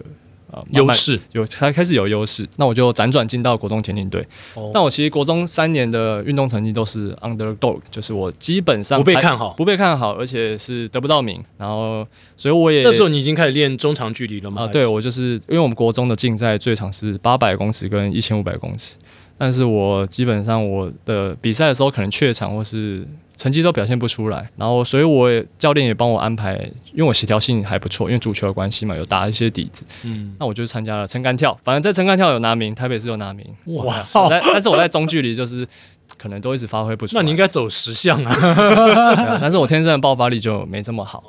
[SPEAKER 3] 优势有，才开始有优势，那我就辗转进到国中田径队。哦、但我其实国中三年的运动成绩都是 underdog，就是我基本上
[SPEAKER 1] 不被看好，
[SPEAKER 3] 不被看好，而且是得不到名。然后，所以我也那
[SPEAKER 1] 时候你已经开始练中长距离了吗？
[SPEAKER 3] 啊，对，我就是因为我们国中的竞赛最长是八百公尺跟一千五百公尺，但是我基本上我的比赛的时候可能怯场或是。成绩都表现不出来，然后所以我也教练也帮我安排，因为我协调性还不错，因为足球的关系嘛，有打一些底子。嗯，那我就参加了撑杆跳，反正在撑杆跳有拿名，台北市有拿名。哇！但但是我在中距离就是可能都一直发挥不出来。[LAUGHS]
[SPEAKER 1] 那你应该走十项啊，[LAUGHS]
[SPEAKER 3] 啊。但是我天生的爆发力就没这么好。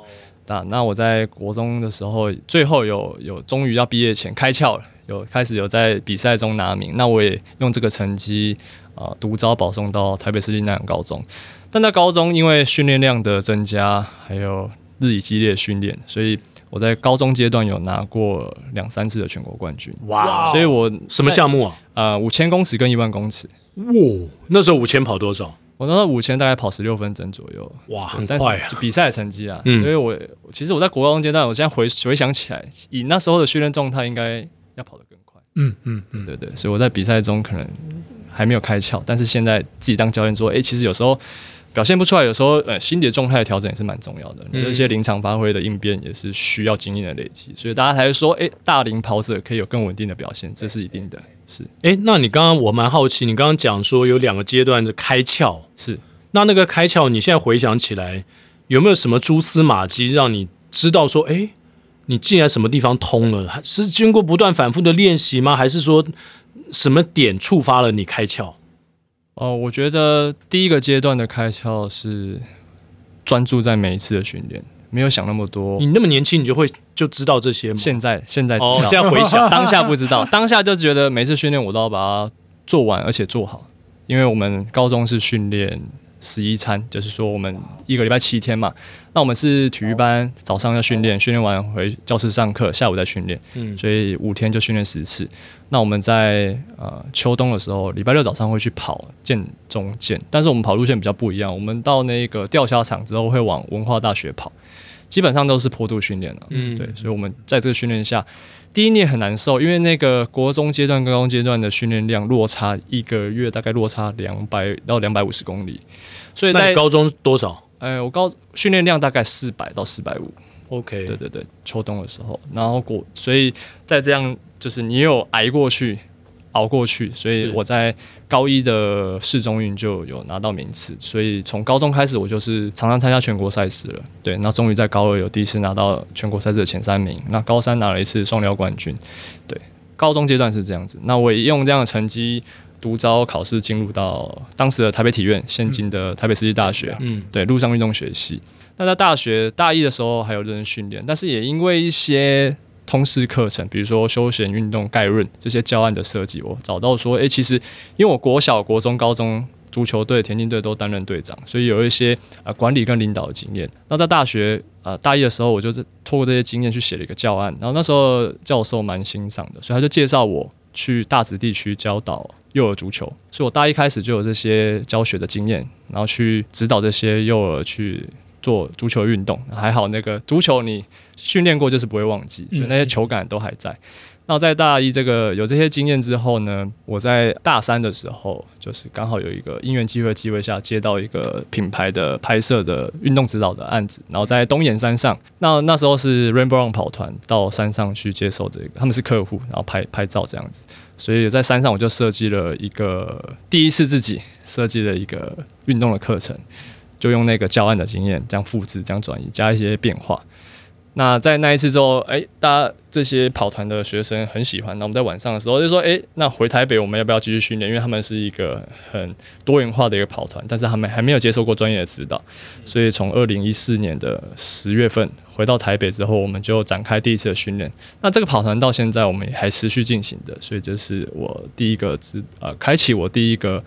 [SPEAKER 3] 那那我在国中的时候，最后有有终于要毕业前开窍了，有开始有在比赛中拿名。那我也用这个成绩啊，独招保送到台北市立南洋高中。但在高中，因为训练量的增加，还有日以继夜训练，所以我在高中阶段有拿过两三次的全国冠军。哇！所以我
[SPEAKER 1] 什么项目啊？
[SPEAKER 3] 呃，五千公尺跟一万公尺。
[SPEAKER 1] 哇！那时候五千跑多少？
[SPEAKER 3] 我那时候五千大概跑十六分整左右。
[SPEAKER 1] 哇，很快啊！
[SPEAKER 3] 比赛成绩啊，嗯、所以我其实我在国高中阶段，我现在回回想起来，以那时候的训练状态，应该要跑得更快。嗯嗯嗯，对，对对。所以我在比赛中可能还没有开窍，但是现在自己当教练说，哎、欸，其实有时候。表现不出来，有时候呃，心理的状态的调整也是蛮重要的。有、嗯、一些临场发挥的应变也是需要经验的累积，所以大家才会说，哎、欸，大龄跑者可以有更稳定的表现，这是一定的。是，
[SPEAKER 1] 哎、欸，那你刚刚我蛮好奇，你刚刚讲说有两个阶段的开窍，
[SPEAKER 3] 是，
[SPEAKER 1] 那那个开窍，你现在回想起来，有没有什么蛛丝马迹让你知道说，哎、欸，你竟然什么地方通了？是经过不断反复的练习吗？还是说什么点触发了你开窍？
[SPEAKER 3] 哦，我觉得第一个阶段的开窍是专注在每一次的训练，没有想那么多。
[SPEAKER 1] 你那么年轻，你就会就知道这些吗？
[SPEAKER 3] 现在现在，
[SPEAKER 1] 哦，现在回想 [LAUGHS]
[SPEAKER 3] 当下不知道，当下就觉得每次训练我都要把它做完，而且做好，因为我们高中是训练。十一餐就是说，我们一个礼拜七天嘛。那我们是体育班，早上要训练，训练完回教室上课，下午再训练。嗯，所以五天就训练十次。那我们在呃秋冬的时候，礼拜六早上会去跑建中建，但是我们跑路线比较不一样。我们到那个钓虾场之后，会往文化大学跑，基本上都是坡度训练了。嗯，对，所以我们在这个训练下。第一年很难受，因为那个国中阶段、高中阶段的训练量落差，一个月大概落差两百到两百五十公里。所以在
[SPEAKER 1] 高中多少？
[SPEAKER 3] 哎，我高训练量大概四百到四百五。
[SPEAKER 1] OK，
[SPEAKER 3] 对对对，秋冬的时候，然后过，所以在这样就是你有挨过去。熬过去，所以我在高一的市中运就有拿到名次，所以从高中开始我就是常常参加全国赛事了。对，那终于在高二有第一次拿到全国赛事的前三名，那高三拿了一次双料冠军。对，高中阶段是这样子，那我也用这样的成绩独招考试进入到当时的台北体院，现今的台北世纪大学。嗯，对，陆上运动学系。那在大学大一的时候还有认真训练，但是也因为一些。通识课程，比如说休闲运动概论这些教案的设计，我找到说，诶、其实因为我国小、国中、高中足球队、田径队都担任队长，所以有一些呃管理跟领导的经验。那在大学呃大一的时候，我就是透过这些经验去写了一个教案，然后那时候教授蛮欣赏的，所以他就介绍我去大直地区教导幼儿足球。所以我大一开始就有这些教学的经验，然后去指导这些幼儿去。做足球运动还好，那个足球你训练过就是不会忘记，所以那些球感都还在。那在大一这个有这些经验之后呢，我在大三的时候，就是刚好有一个因缘机会机会下接到一个品牌的拍摄的运动指导的案子，然后在东岩山上，那那时候是 Rainbow Run 跑团到山上去接受这个，他们是客户，然后拍拍照这样子，所以在山上我就设计了一个第一次自己设计了一个运动的课程。就用那个教案的经验，这样复制，这样转移，加一些变化。那在那一次之后，哎、大家这些跑团的学生很喜欢。那我们在晚上的时候就说，哎、那回台北我们要不要继续训练？因为他们是一个很多元化的一个跑团，但是他们还没有接受过专业的指导。所以从二零一四年的十月份回到台北之后，我们就展开第一次的训练。那这个跑团到现在我们也还持续进行的，所以这是我第一个指呃，开启我第一个。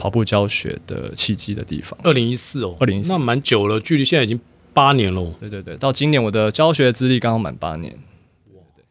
[SPEAKER 3] 跑步教学的契机的地方，
[SPEAKER 1] 二零一四哦，
[SPEAKER 3] 二零一四，
[SPEAKER 1] 那蛮久了，距离现在已经八年了。
[SPEAKER 3] 对对对，到今年我的教学资历刚好满八年。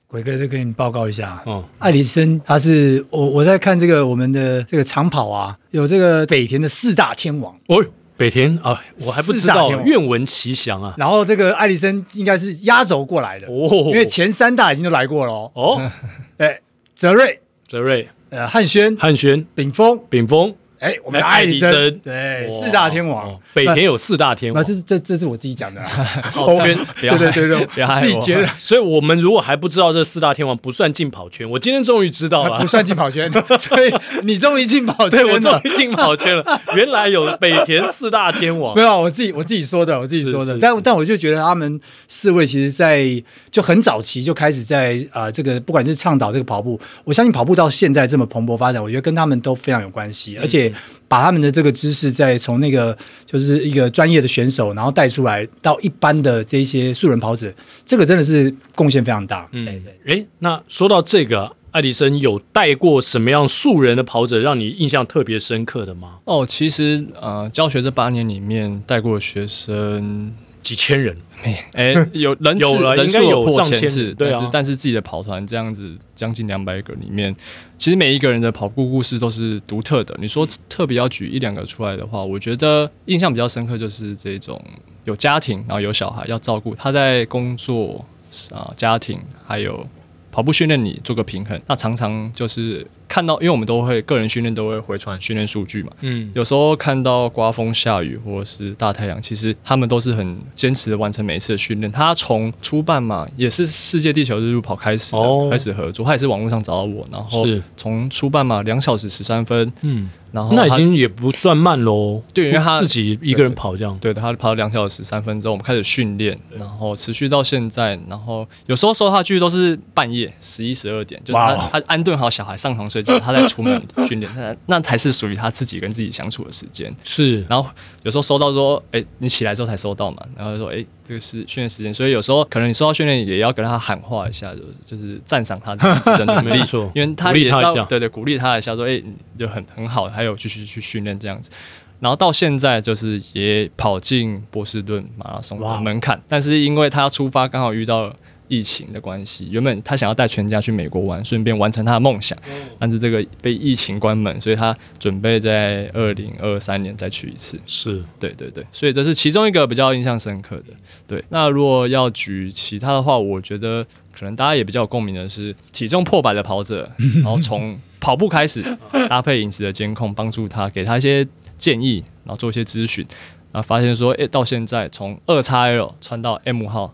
[SPEAKER 2] 鬼哥，再跟你报告一下，哦，艾迪生他是我我在看这个我们的这个长跑啊，有这个北田的四大天王。
[SPEAKER 1] 哦，北田？啊，我还不知道，愿闻其详啊。
[SPEAKER 2] 然后这个艾迪生应该是压轴过来的哦，因为前三大已经都来过了哦。[LAUGHS] 哎，泽瑞，
[SPEAKER 1] 泽瑞，
[SPEAKER 2] 呃，汉轩，
[SPEAKER 1] 汉轩，
[SPEAKER 2] 炳峰，
[SPEAKER 1] 炳锋。
[SPEAKER 2] 哎，我们爱迪生对四大天王，
[SPEAKER 1] 北田有四大天王，
[SPEAKER 2] 这是这这是我自己讲的，
[SPEAKER 1] 跑圈，
[SPEAKER 2] 对对对对，自己觉得。
[SPEAKER 1] 所以我们如果还不知道这四大天王不算进跑圈，我今天终于知道了，
[SPEAKER 2] 不算进跑圈，所以你终于进跑圈，
[SPEAKER 1] 我终于进跑圈了。原来有北田四大天王，[LAUGHS]
[SPEAKER 2] 没有，我自己我自己说的，我自己说的。但但我就觉得他们四位其实，在就很早期就开始在啊这个不管是倡导这个跑步，我相信跑步到现在这么蓬勃发展，我觉得跟他们都非常有关系，而且。把他们的这个知识，再从那个就是一个专业的选手，然后带出来到一般的这些素人跑者，这个真的是贡献非常大。
[SPEAKER 1] 嗯，哎，那说到这个，爱迪生有带过什么样素人的跑者，让你印象特别深刻的吗？
[SPEAKER 3] 哦，其实呃，教学这八年里面带过的学生。
[SPEAKER 1] 几千人，
[SPEAKER 3] 哎，有人
[SPEAKER 1] 有了，应该有破千
[SPEAKER 3] 次，对啊。但是自己的跑团这样子，将近两百个里面，其实每一个人的跑步故事都是独特的。你说特别要举一两个出来的话，我觉得印象比较深刻就是这种有家庭，然后有小孩要照顾，他在工作啊、家庭还有。跑步训练里做个平衡，那常常就是看到，因为我们都会个人训练都会回传训练数据嘛，嗯，有时候看到刮风下雨或者是大太阳，其实他们都是很坚持的完成每一次的训练。他从初办嘛，也是世界地球日路跑开始，哦，开始合作，他也是网络上找到我，然后从初办嘛，两小时十三分，嗯。然后
[SPEAKER 1] 那已经也不算慢喽，
[SPEAKER 3] 对，因为他
[SPEAKER 1] 自己一个人跑这
[SPEAKER 3] 样，对，他跑了两小时三分钟，我们开始训练，然后持续到现在，然后有时候收他去都是半夜十一十二点，就是他他安顿好小孩上床睡觉，他在出门训练，那那才是属于他自己跟自己相处的时间。
[SPEAKER 1] 是，
[SPEAKER 3] 然后有时候收到说，哎，你起来之后才收到嘛，然后说，哎，这个是训练时间，所以有时候可能你收到训练也要跟他喊话一下，就就是赞赏他的努力，因为他也是要对对鼓励他一下，说，哎，就很很好，还有继续去训。练这样子，然后到现在就是也跑进波士顿马拉松的门槛，但是因为他要出发，刚好遇到疫情的关系，原本他想要带全家去美国玩，顺便完成他的梦想，但是这个被疫情关门，所以他准备在二零二三年再去一次。
[SPEAKER 1] 是
[SPEAKER 3] 对对对，所以这是其中一个比较印象深刻的。对，那如果要举其他的话，我觉得可能大家也比较有共鸣的是体重破百的跑者，然后从跑步开始，搭配饮食的监控，帮助他，给他一些建议，然后做一些咨询，然后发现说，哎，到现在从二叉 L 穿到 M 号，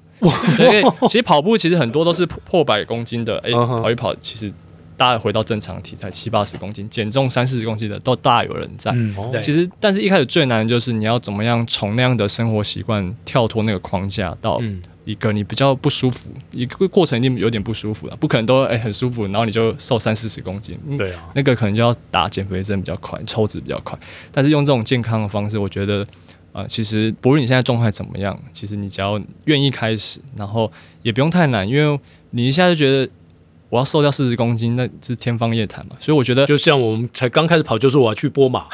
[SPEAKER 3] 对，其实跑步其实很多都是破百公斤的，哎，跑一跑，其实大概回到正常体态七八十公斤，减重三四十公斤的都大有人在。嗯，对。其实，但是一开始最难的就是你要怎么样从那样的生活习惯跳脱那个框架到。一个你比较不舒服，一个过程一定有点不舒服了，不可能都哎很舒服，然后你就瘦三四十公斤，
[SPEAKER 1] 对啊，
[SPEAKER 3] 那个可能就要打减肥针比较快，抽脂比较快。但是用这种健康的方式，我觉得啊、呃，其实不论你现在状态怎么样，其实你只要愿意开始，然后也不用太难，因为你一下就觉得。我要瘦掉四十公斤，那是天方夜谭嘛。所以我觉得，
[SPEAKER 1] 就像我们才刚开始跑，就说我要去波马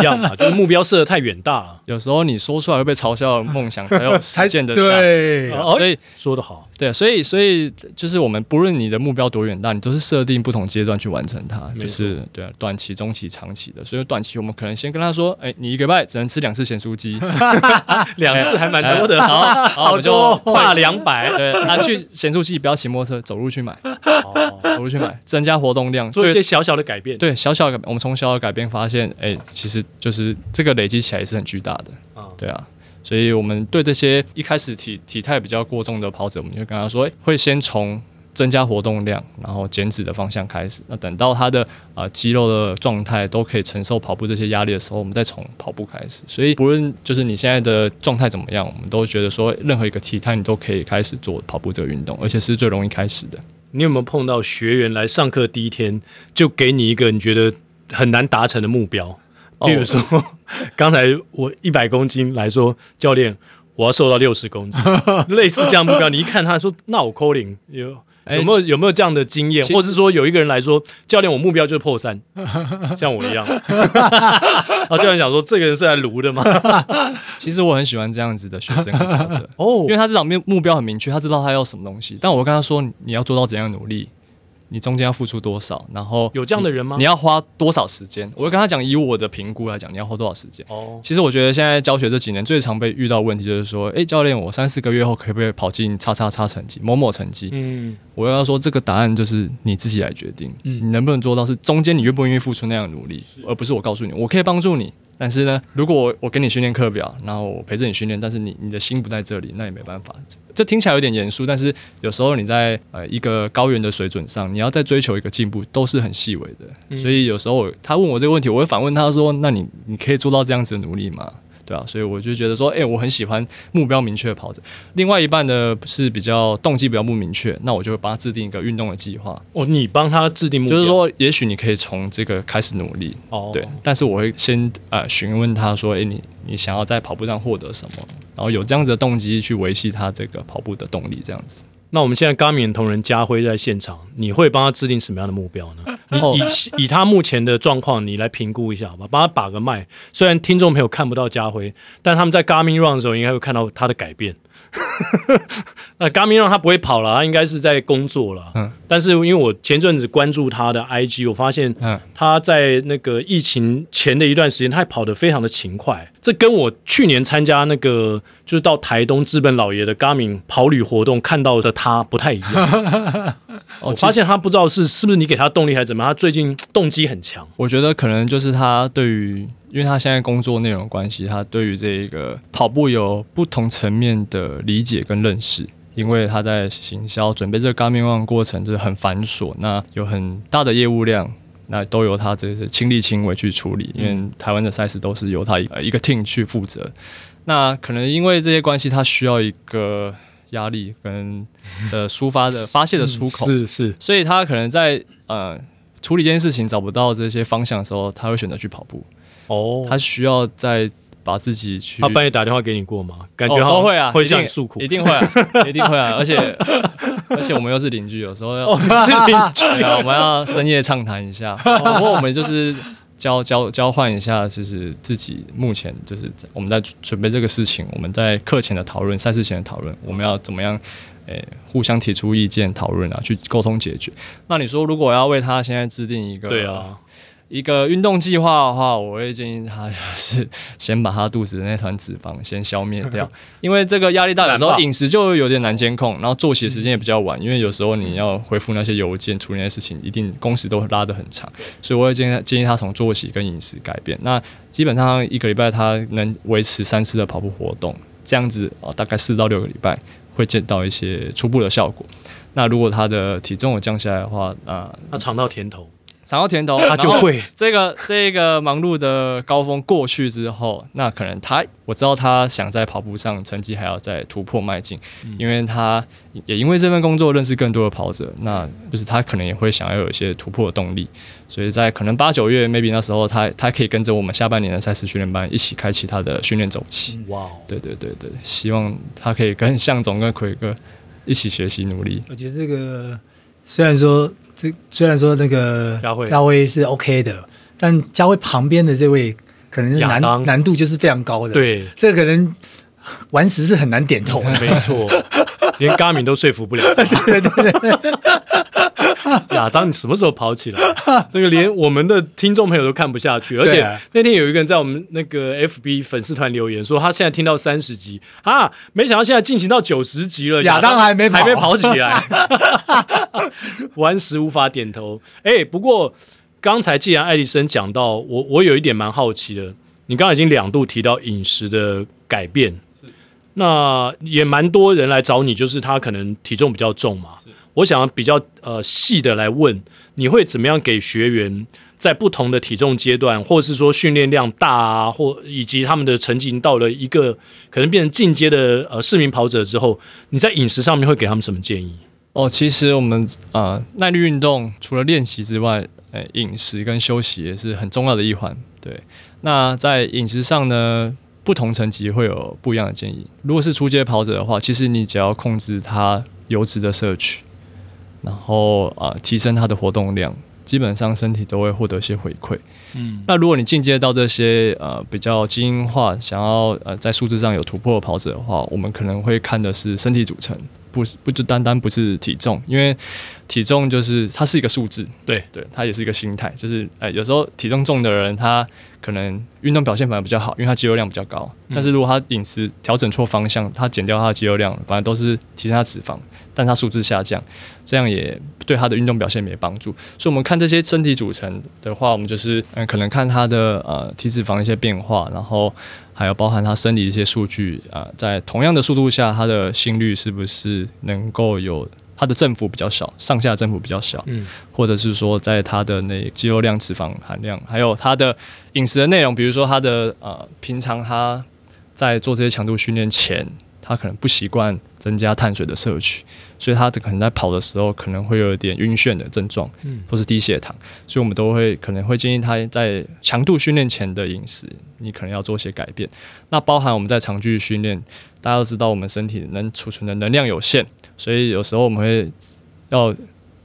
[SPEAKER 1] 一样嘛，[LAUGHS] 就是目标设得太远大了。
[SPEAKER 3] 有时候你说出来会被嘲笑，梦想才有实 [LAUGHS] 现的价值。
[SPEAKER 2] 对，
[SPEAKER 3] 所以
[SPEAKER 1] 说得好。
[SPEAKER 3] 对，所以所以就是我们不论你的目标多远大，你都是设定不同阶段去完成它，就是对啊，短期、中期、长期的。所以短期我们可能先跟他说，哎，你一个礼拜只能吃两次咸酥鸡，[LAUGHS]
[SPEAKER 1] 两次还蛮多的，
[SPEAKER 3] 好，[LAUGHS] 好，我们就
[SPEAKER 1] 炸两百。
[SPEAKER 3] 对，拿去咸酥鸡，不要骑摩托车，走路去买。[LAUGHS] 哦，走路去买，增加活动量，
[SPEAKER 1] 做一些小小的改变。
[SPEAKER 3] 对，小小的改变，我们从小小的改变发现，哎、欸，其实就是这个累积起来也是很巨大的。啊，对啊，所以我们对这些一开始体体态比较过重的跑者，我们就跟他说，欸、会先从增加活动量，然后减脂的方向开始。那等到他的啊、呃、肌肉的状态都可以承受跑步这些压力的时候，我们再从跑步开始。所以不论就是你现在的状态怎么样，我们都觉得说，任何一个体态你都可以开始做跑步这个运动，而且是最容易开始的。
[SPEAKER 1] 你有没有碰到学员来上课第一天就给你一个你觉得很难达成的目标？比如说，[LAUGHS] 刚才我一百公斤来说，教练我要瘦到六十公斤，[LAUGHS] 类似这样目标。你一看他说，那我扣零有有没有有没有这样的经验，或者是说有一个人来说，教练，我目标就是破三，[LAUGHS] 像我一样。然后教练想说，这个人是来卢的吗？
[SPEAKER 3] 其实我很喜欢这样子的学生哦，因为他至少目目标很明确，他知道他要什么东西。但我跟他说，你要做到怎样努力。你中间要付出多少？然后
[SPEAKER 1] 有这样的人吗？
[SPEAKER 3] 你要花多少时间？我会跟他讲，以我的评估来讲，你要花多少时间？哦，其实我觉得现在教学这几年最常被遇到问题就是说，诶，教练，我三四个月后可不可以跑进叉叉叉成绩、某某成绩？嗯，我要说这个答案就是你自己来决定，嗯，你能不能做到？是中间你愿不愿意付出那样的努力，而不是我告诉你，我可以帮助你。但是呢，如果我我给你训练课表，然后我陪着你训练，但是你你的心不在这里，那也没办法。这听起来有点严肃，但是有时候你在呃一个高原的水准上，你要再追求一个进步，都是很细微的。所以有时候他问我这个问题，我会反问他说：“那你你可以做到这样子的努力吗？”对啊，所以我就觉得说，哎、欸，我很喜欢目标明确的跑者。另外一半呢是比较动机比较不明确，那我就会帮他制定一个运动的计划。
[SPEAKER 1] 哦，你帮他制定目标，
[SPEAKER 3] 就是说，也许你可以从这个开始努力。哦，对，但是我会先呃询问他说，哎、欸，你你想要在跑步上获得什么？然后有这样子的动机去维系他这个跑步的动力，这样子。
[SPEAKER 1] 那我们现在 Garmin 同仁家辉在现场，你会帮他制定什么样的目标呢？以以他目前的状况，你来评估一下好吧，帮他把个脉。虽然听众朋友看不到家辉，但他们在 Garmin Run 的时候，应该会看到他的改变。[LAUGHS] 那 Garmin Run 他不会跑了，他应该是在工作了。嗯，但是因为我前阵子关注他的 IG，我发现他在那个疫情前的一段时间，他还跑得非常的勤快。这跟我去年参加那个就是到台东知本老爷的 Garmin 跑旅活动看到的他不太一样。[LAUGHS] 我发现他不知道是是不是你给他动力还是怎么，他最近动机很强。
[SPEAKER 3] 我觉得可能就是他对于。因为他现在工作内容关系，他对于这一个跑步有不同层面的理解跟认识。因为他在行销准备这个 Garmin Run 过程就是很繁琐，那有很大的业务量，那都由他这些亲力亲为去处理。因为台湾的赛事都是由他一个 team 去负责。那可能因为这些关系，他需要一个压力跟呃抒发的发泄的出口，[LAUGHS]
[SPEAKER 1] 是是，
[SPEAKER 3] 所以他可能在呃处理这件事情找不到这些方向的时候，他会选择去跑步。哦，他需要再把自己去。
[SPEAKER 1] 他半夜打电话给你过吗？感觉都
[SPEAKER 3] 会啊，
[SPEAKER 1] 会向你诉苦，
[SPEAKER 3] 一定会啊，[LAUGHS] 一定会啊。而且而且我们又是邻居，有时候要 [LAUGHS] 邻居，我们要深夜畅谈一下。[LAUGHS] 不过我们就是交交交换一下，就是自己目前就是我们在准备这个事情，我们在课前的讨论、赛事前的讨论，我们要怎么样？诶，互相提出意见、讨论啊，去沟通解决。那你说，如果要为他现在制定一个，
[SPEAKER 1] 对啊。
[SPEAKER 3] 一个运动计划的话，我会建议他就是先把他肚子的那团脂肪先消灭掉，[LAUGHS] 因为这个压力大，有时候饮食就有点难监控，然后作息时间也比较晚，因为有时候你要回复那些邮件、处理那些事情，一定工时都拉得很长，所以我会建议他建议他从作息跟饮食改变。那基本上一个礼拜他能维持三次的跑步活动，这样子哦，大概四到六个礼拜会见到一些初步的效果。那如果他的体重有降下来的话，啊，
[SPEAKER 1] 那尝到甜头。
[SPEAKER 3] 尝到甜头，他就会这个这个忙碌的高峰过去之后，那可能他我知道他想在跑步上成绩还要再突破迈进，嗯、因为他也因为这份工作认识更多的跑者，那就是他可能也会想要有一些突破的动力，所以在可能八九月 maybe 那时候他他可以跟着我们下半年的赛事训练班一起开启他的训练周期。哇，对对对对，希望他可以跟向总跟奎哥一起学习努力。
[SPEAKER 2] 我觉得这个虽然说。虽然说那个佳慧佳慧是 OK 的，但佳慧旁边的这位可能是难难度就是非常高的。
[SPEAKER 1] 对，
[SPEAKER 2] 这个可能顽石是很难点头的。
[SPEAKER 1] 没错，连 Garmin 都说服不了。对 [LAUGHS] 对对，对。[LAUGHS] 亚当，你什么时候跑起来？[LAUGHS] 这个连我们的听众朋友都看不下去。而且那天有一个人在我们那个 FB 粉丝团留言说，他现在听到三十集啊，没想到现在进行到九十集了，
[SPEAKER 2] 亚当还没
[SPEAKER 1] 还没跑起来，[LAUGHS] 顽石无法点头。哎、欸，不过刚才既然爱迪生讲到，我我有一点蛮好奇的，你刚刚已经两度提到饮食的改变，是那也蛮多人来找你，就是他可能体重比较重嘛。我想要比较呃细的来问，你会怎么样给学员在不同的体重阶段，或是说训练量大啊，或以及他们的成绩到了一个可能变成进阶的呃市民跑者之后，你在饮食上面会给他们什么建议？
[SPEAKER 3] 哦，其实我们啊、耐力运动除了练习之外，呃饮食跟休息也是很重要的一环。对，那在饮食上呢，不同层级会有不一样的建议。如果是初阶跑者的话，其实你只要控制他油脂的摄取。然后啊、呃、提升他的活动量，基本上身体都会获得一些回馈。嗯，那如果你进阶到这些呃比较精英化，想要呃在数字上有突破的跑者的话，我们可能会看的是身体组成，不是不就单单不是体重，因为体重就是它是一个数字，
[SPEAKER 1] 对
[SPEAKER 3] 对，它也是一个心态，就是哎、呃、有时候体重重的人他可能运动表现反而比较好，因为他肌肉量比较高，但是如果他饮食调整错方向，他减掉他的肌肉量，反而都是提升他脂肪。但他数字下降，这样也对他的运动表现没帮助。所以，我们看这些身体组成的话，我们就是嗯，可能看他的呃体脂肪一些变化，然后还有包含他生理一些数据啊、呃，在同样的速度下，他的心率是不是能够有他的振幅比较小，上下振幅比较小，嗯，或者是说在它的那肌肉量、脂肪含量，还有它的饮食的内容，比如说它的呃平常他在做这些强度训练前。他可能不习惯增加碳水的摄取，所以他可能在跑的时候可能会有一点晕眩的症状，嗯，或是低血糖，所以我们都会可能会建议他在强度训练前的饮食，你可能要做些改变。那包含我们在长距离训练，大家都知道我们身体能储存的能量有限，所以有时候我们会要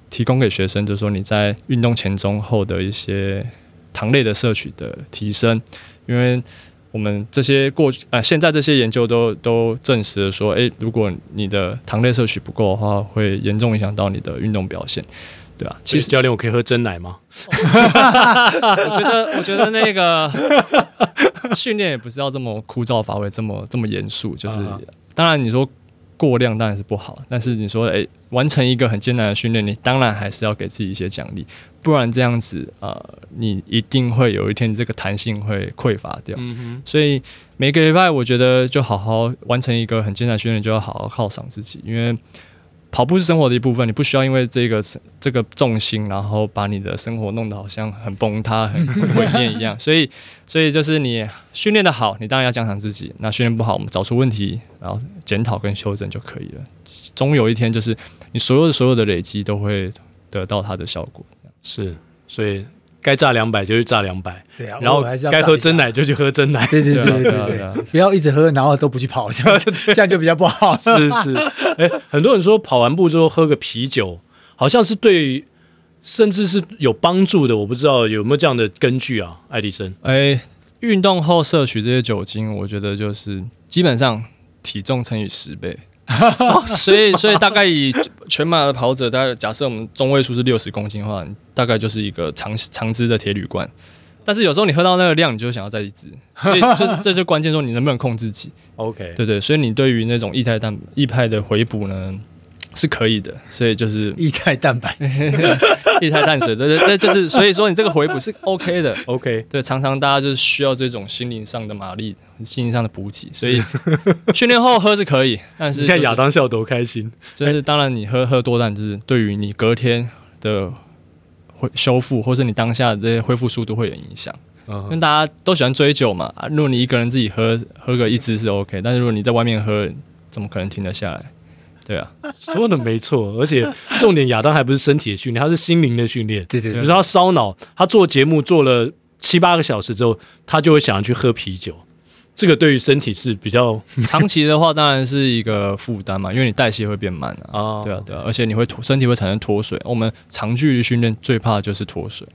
[SPEAKER 3] 提供给学生，就是说你在运动前、中、后的一些糖类的摄取的提升，因为。我们这些过去啊、呃，现在这些研究都都证实了说，诶，如果你的糖类摄取不够的话，会严重影响到你的运动表现，对吧、啊？
[SPEAKER 1] 其实教练，我可以喝真奶吗？[LAUGHS]
[SPEAKER 3] 我觉得，我觉得那个训练也不是要这么枯燥乏味，这么这么严肃。就是，当然你说。过量当然是不好，但是你说，诶、欸，完成一个很艰难的训练，你当然还是要给自己一些奖励，不然这样子，呃，你一定会有一天这个弹性会匮乏掉。所以每个礼拜，我觉得就好好完成一个很艰难的训练，就要好好犒赏自己，因为。跑步是生活的一部分，你不需要因为这个这个重心，然后把你的生活弄得好像很崩塌、很毁灭一样。[LAUGHS] 所以，所以就是你训练的好，你当然要奖赏自己；那训练不好，我们找出问题，然后检讨跟修正就可以了。终有一天，就是你所有的所有的累积都会得到它的效果。
[SPEAKER 1] 是，所以。该炸两百就去炸两百，
[SPEAKER 2] 对啊，
[SPEAKER 1] 然后该喝真奶就去喝真奶，
[SPEAKER 2] 对对对对对，对，不要一直喝，然后都不去跑，这样 [LAUGHS] 这样就比较不好。
[SPEAKER 1] 是是，哎，很多人说跑完步之后喝个啤酒，好像是对，甚至是有帮助的，我不知道有没有这样的根据啊，爱迪生。
[SPEAKER 3] 哎，运动后摄取这些酒精，我觉得就是基本上体重乘以十倍。[LAUGHS] 所以，所以大概以全马的跑者，大概假设我们中位数是六十公斤的话，大概就是一个长长支的铁铝罐。但是有时候你喝到那个量，你就想要再一支，所以 [LAUGHS] 就是这就关键说你能不能控制自己。
[SPEAKER 1] OK，
[SPEAKER 3] 对对，所以你对于那种液态蛋液态的回补呢？是可以的，所以就是
[SPEAKER 2] 液态蛋白、[LAUGHS]
[SPEAKER 3] 液态碳水，对对对，就是所以说你这个回补是 OK 的
[SPEAKER 1] ，OK，
[SPEAKER 3] 对，常常大家就是需要这种心灵上的马力、心灵上的补给，所以训练后喝是可以，[LAUGHS] 但是、就是、
[SPEAKER 1] 你看亚当笑多开心，
[SPEAKER 3] 就是当然你喝喝多，但是对于你隔天的恢修复，或是你当下的这些恢复速度会有影响，嗯，因为大家都喜欢追酒嘛，如果你一个人自己喝喝个一支是 [LAUGHS] OK，但是如果你在外面喝，怎么可能停得下来？对啊，
[SPEAKER 1] 说的没错，而且重点亚当还不是身体的训练，他是心灵的训练。
[SPEAKER 2] 对对，对，
[SPEAKER 1] 比如说他烧脑，他做节目做了七八个小时之后，他就会想要去喝啤酒。这个对于身体是比较 [LAUGHS]
[SPEAKER 3] 长期的话，当然是一个负担嘛，因为你代谢会变慢啊。哦、对啊，对啊，而且你会脱身体会产生脱水。我们长距离训练最怕的就是脱水。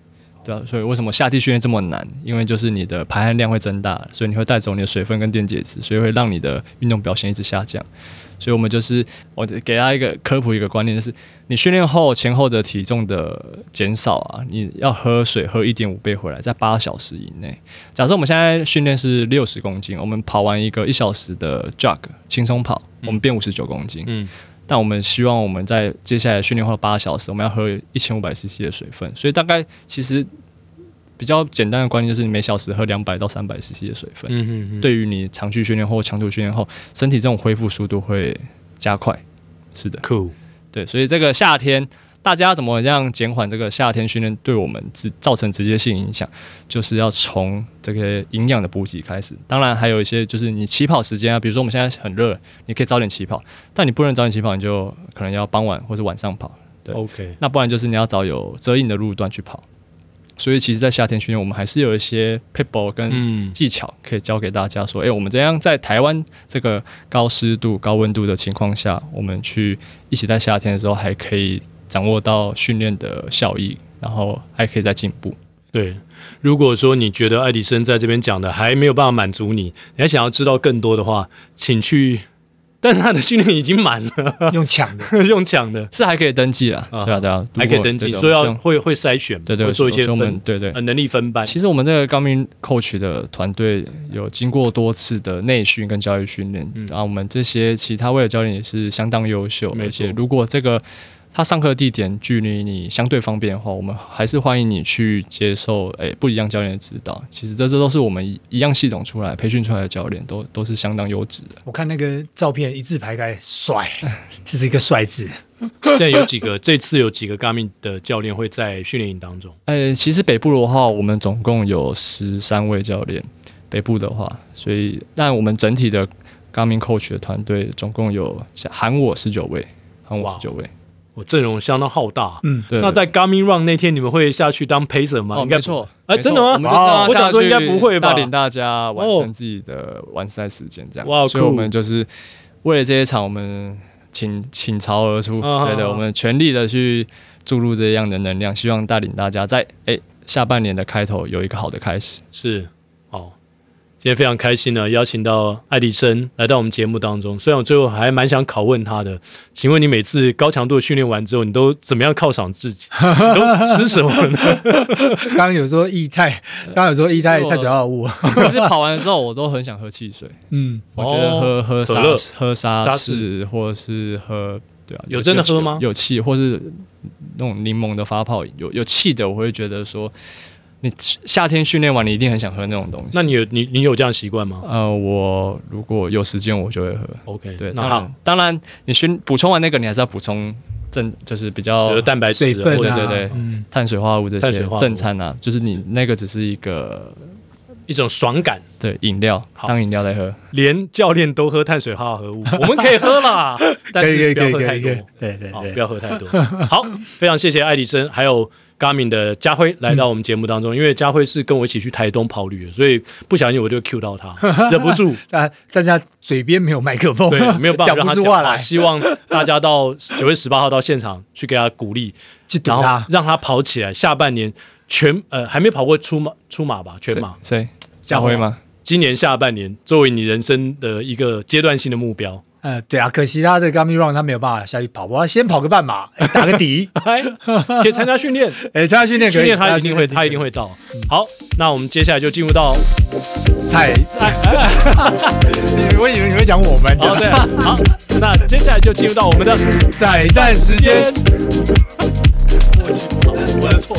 [SPEAKER 3] 对啊，所以为什么下地训练这么难？因为就是你的排汗量会增大，所以你会带走你的水分跟电解质，所以会让你的运动表现一直下降。所以我们就是我给大家一个科普一个观念，就是你训练后前后的体重的减少啊，你要喝水喝一点五倍回来，在八小时以内。假设我们现在训练是六十公斤，我们跑完一个一小时的 jog 轻松跑，我们变五十九公斤。嗯。但我们希望我们在接下来训练后八小时，我们要喝一千五百 CC 的水分。所以大概其实比较简单的观念就是，你每小时喝两百到三百 CC 的水分。嗯哼哼。对于你长距训练或强度训练后，身体这种恢复速度会加快。是的。
[SPEAKER 1] Cool。
[SPEAKER 3] 对，所以这个夏天。大家怎么样减缓这个夏天训练对我们直造成直接性影响？就是要从这个营养的补给开始。当然还有一些就是你起跑时间啊，比如说我们现在很热，你可以早点起跑，但你不能早点起跑，你就可能要傍晚或者晚上跑。对
[SPEAKER 1] ，OK。
[SPEAKER 3] 那不然就是你要找有遮荫的路段去跑。所以其实，在夏天训练，我们还是有一些 p e b l e 跟技巧可以教给大家，说，诶、欸，我们怎样在台湾这个高湿度、高温度的情况下，我们去一起在夏天的时候还可以。掌握到训练的效益，然后还可以再进步。
[SPEAKER 1] 对，如果说你觉得爱迪生在这边讲的还没有办法满足你，你还想要知道更多的话，请去。但是他的训练已经满了，
[SPEAKER 2] 用抢的，[LAUGHS]
[SPEAKER 1] 用抢的，
[SPEAKER 3] 是还可以登记了，对啊对啊，
[SPEAKER 1] 还可以登记，所以要会会筛选，
[SPEAKER 3] 对对，
[SPEAKER 1] 会做一些
[SPEAKER 3] 分，对对，
[SPEAKER 1] 能力分班。
[SPEAKER 3] 其实我们这个高明 coach 的团队有经过多次的内训跟教育训练，然后我们这些其他位的教练也是相当优秀，而且如果这个。他上课地点距离你相对方便的话，我们还是欢迎你去接受诶、欸、不一样教练的指导。其实这这都是我们一样系统出来培训出来的教练，都都是相当优质的。
[SPEAKER 2] 我看那个照片一字排开，帅，这是一个帅字。[LAUGHS]
[SPEAKER 1] 现在有几个，这次有几个 Garmin 的教练会在训练营当中？[LAUGHS] 诶、
[SPEAKER 3] 欸，其实北部的话，我们总共有十三位教练。北部的话，所以但我们整体的 Garmin Coach 的团队总共有含我十九位，含我十九位。
[SPEAKER 1] 我阵容相当浩大，
[SPEAKER 2] 嗯，
[SPEAKER 1] 对。那在 Garmin Run 那天，你们会下去当 Pacer 吗？
[SPEAKER 3] 哦，没错。
[SPEAKER 1] 哎，真的吗？
[SPEAKER 3] 哦，
[SPEAKER 1] 我想说应该不会吧。
[SPEAKER 3] 带领大家完成自己的完赛时间，这样。哇，所以我们就是为了这一场，我们倾倾巢而出，对的，我们全力的去注入这样的能量，希望带领大家在哎下半年的开头有一个好的开始。
[SPEAKER 1] 是。今天非常开心呢，邀请到爱迪生来到我们节目当中。虽然我最后还蛮想拷问他的，请问你每次高强度训练完之后，你都怎么样犒赏自己？你都吃什么呢？[LAUGHS]
[SPEAKER 2] 刚刚有说液态，刚刚有说液态碳水化合物。
[SPEAKER 3] 其实跑完之后，我都很想喝汽水。嗯，我觉得喝喝沙喝沙士，或者是喝对啊，
[SPEAKER 1] 有真的喝吗？
[SPEAKER 3] 有气，或是那种柠檬的发泡，有有气的，我会觉得说。你夏天训练完，你一定很想喝那种东西。
[SPEAKER 1] 那你有你你有这样习惯吗？
[SPEAKER 3] 呃，我如果有时间，我就会喝。
[SPEAKER 1] OK，
[SPEAKER 3] 对，那好，当然你训补充完那个，你还是要补充正，就是比较
[SPEAKER 1] 蛋白质、
[SPEAKER 2] 对
[SPEAKER 3] 对对，碳水化合物这些正餐啊，就是你那个只是一个
[SPEAKER 1] 一种爽感，
[SPEAKER 3] 对，饮料当饮料来喝。
[SPEAKER 1] 连教练都喝碳水化合物，[LAUGHS] 我们可以喝啦，[LAUGHS] 但是不要喝太多。
[SPEAKER 2] 对对对，
[SPEAKER 1] 不要喝太多。好，非常谢谢爱迪生，还有。Garmin 的家辉来到我们节目当中，嗯、因为家辉是跟我一起去台东跑旅的，所以不小心我就 cue 到他，忍不住。
[SPEAKER 2] 大大家嘴边没有麦克风，
[SPEAKER 1] 对，没有办法让他 [LAUGHS] 讲话来。希望大家到九月十八号到现场去给他鼓励，然后让他跑起来。下半年全呃还没跑过出马出马吧？全马
[SPEAKER 3] 谁？家辉吗？
[SPEAKER 1] 今年下半年作为你人生的一个阶段性的目标。
[SPEAKER 2] 呃，对啊，可惜他的 Garmin Run 他没有办法下去跑我要先跑个半马，[LAUGHS] 打个底，
[SPEAKER 1] 可以参加训练，[LAUGHS]
[SPEAKER 2] 哎，参加训练，
[SPEAKER 1] 训练他一定会，他一定会到。好，那我们接下来就进入到
[SPEAKER 2] 彩彩，[LAUGHS] 我以为你会讲我们，
[SPEAKER 1] 哦，对，好，那接下来就进入到我们的彩蛋时间。我的错。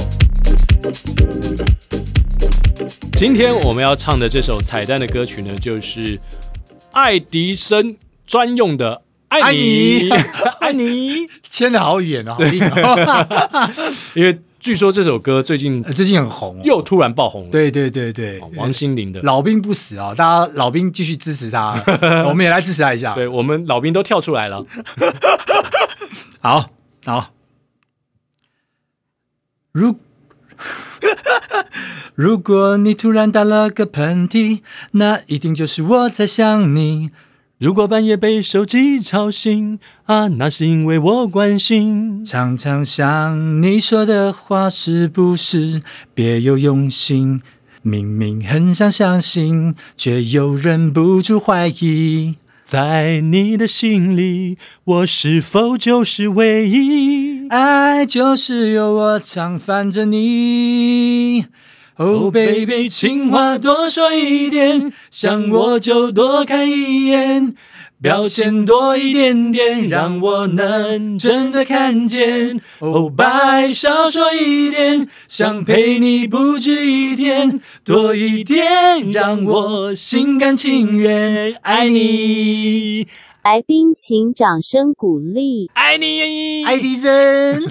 [SPEAKER 1] 今天我们要唱的这首彩蛋的歌曲呢，就是爱迪生。专用的 [LAUGHS] 爱你，爱你，
[SPEAKER 2] 牵的好远哦，好硬哦。[LAUGHS]
[SPEAKER 1] 因为据说这首歌最近
[SPEAKER 2] 最近很红，
[SPEAKER 1] 又突然爆红了。
[SPEAKER 2] 对对对对，
[SPEAKER 1] 王心凌的
[SPEAKER 2] 老兵不死啊，大家老兵继续支持他，[LAUGHS] 我们也来支持他一下。
[SPEAKER 1] 对，我们老兵都跳出来了。
[SPEAKER 2] 好好，如如果你突然打了个喷嚏，那一定就是我在想你。
[SPEAKER 1] 如果半夜被手机吵醒啊，那是因为我关心。
[SPEAKER 2] 常常想你说的话是不是别有用心？明明很想相信，却又忍不住怀疑。
[SPEAKER 1] 在你的心里，我是否就是唯一？
[SPEAKER 2] 爱就是有我常烦着你。Oh baby，情话多说一点，想我就多看一眼，表现多一点点，让我能真的看见。Oh，白少说一点，想陪你不止一天，多一点，让我心甘情愿爱你。
[SPEAKER 4] 来宾，请掌声鼓励。
[SPEAKER 1] 爱你，
[SPEAKER 2] 爱迪生。[LAUGHS]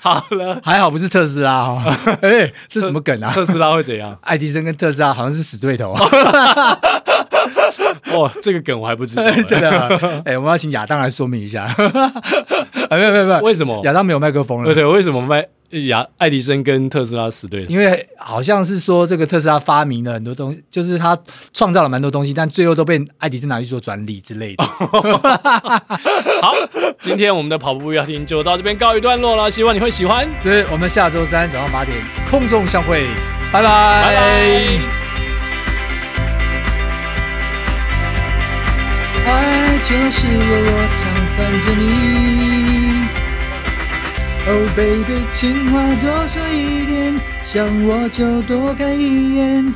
[SPEAKER 1] 好了，
[SPEAKER 2] 还好不是特斯拉哦。[LAUGHS] 哎，这什么梗啊？
[SPEAKER 1] 特斯拉会怎样？
[SPEAKER 2] 爱迪生跟特斯拉好像是死对头。[LAUGHS] [LAUGHS]
[SPEAKER 1] 哦，这个梗我还不知道。[LAUGHS]
[SPEAKER 2] 对的。哎，我们要请亚当来说明一下。[LAUGHS] 没有没有没有，
[SPEAKER 1] 为什么？
[SPEAKER 2] 亚当没有麦克风了。
[SPEAKER 1] 对对，为什么麦？亚爱迪生跟特斯拉死对了，
[SPEAKER 2] 因为好像是说这个特斯拉发明了很多东西，就是他创造了蛮多东西，但最后都被爱迪生拿去做专利之类的。
[SPEAKER 1] 好，今天我们的跑步不要听就到这边告一段落了，希望你会喜欢。
[SPEAKER 2] 对，我们下周三早上八点空中相会，拜拜。
[SPEAKER 1] 拜拜。
[SPEAKER 2] 爱就是有我常烦着你，Oh baby，情话多说一点，想我就多看一眼，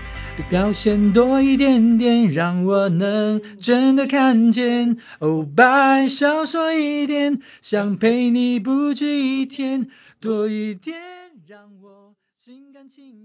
[SPEAKER 2] 表现多一点点，让我能真的看见。Oh bye，少说一点，想陪你不止一天，多一点让我心甘情愿。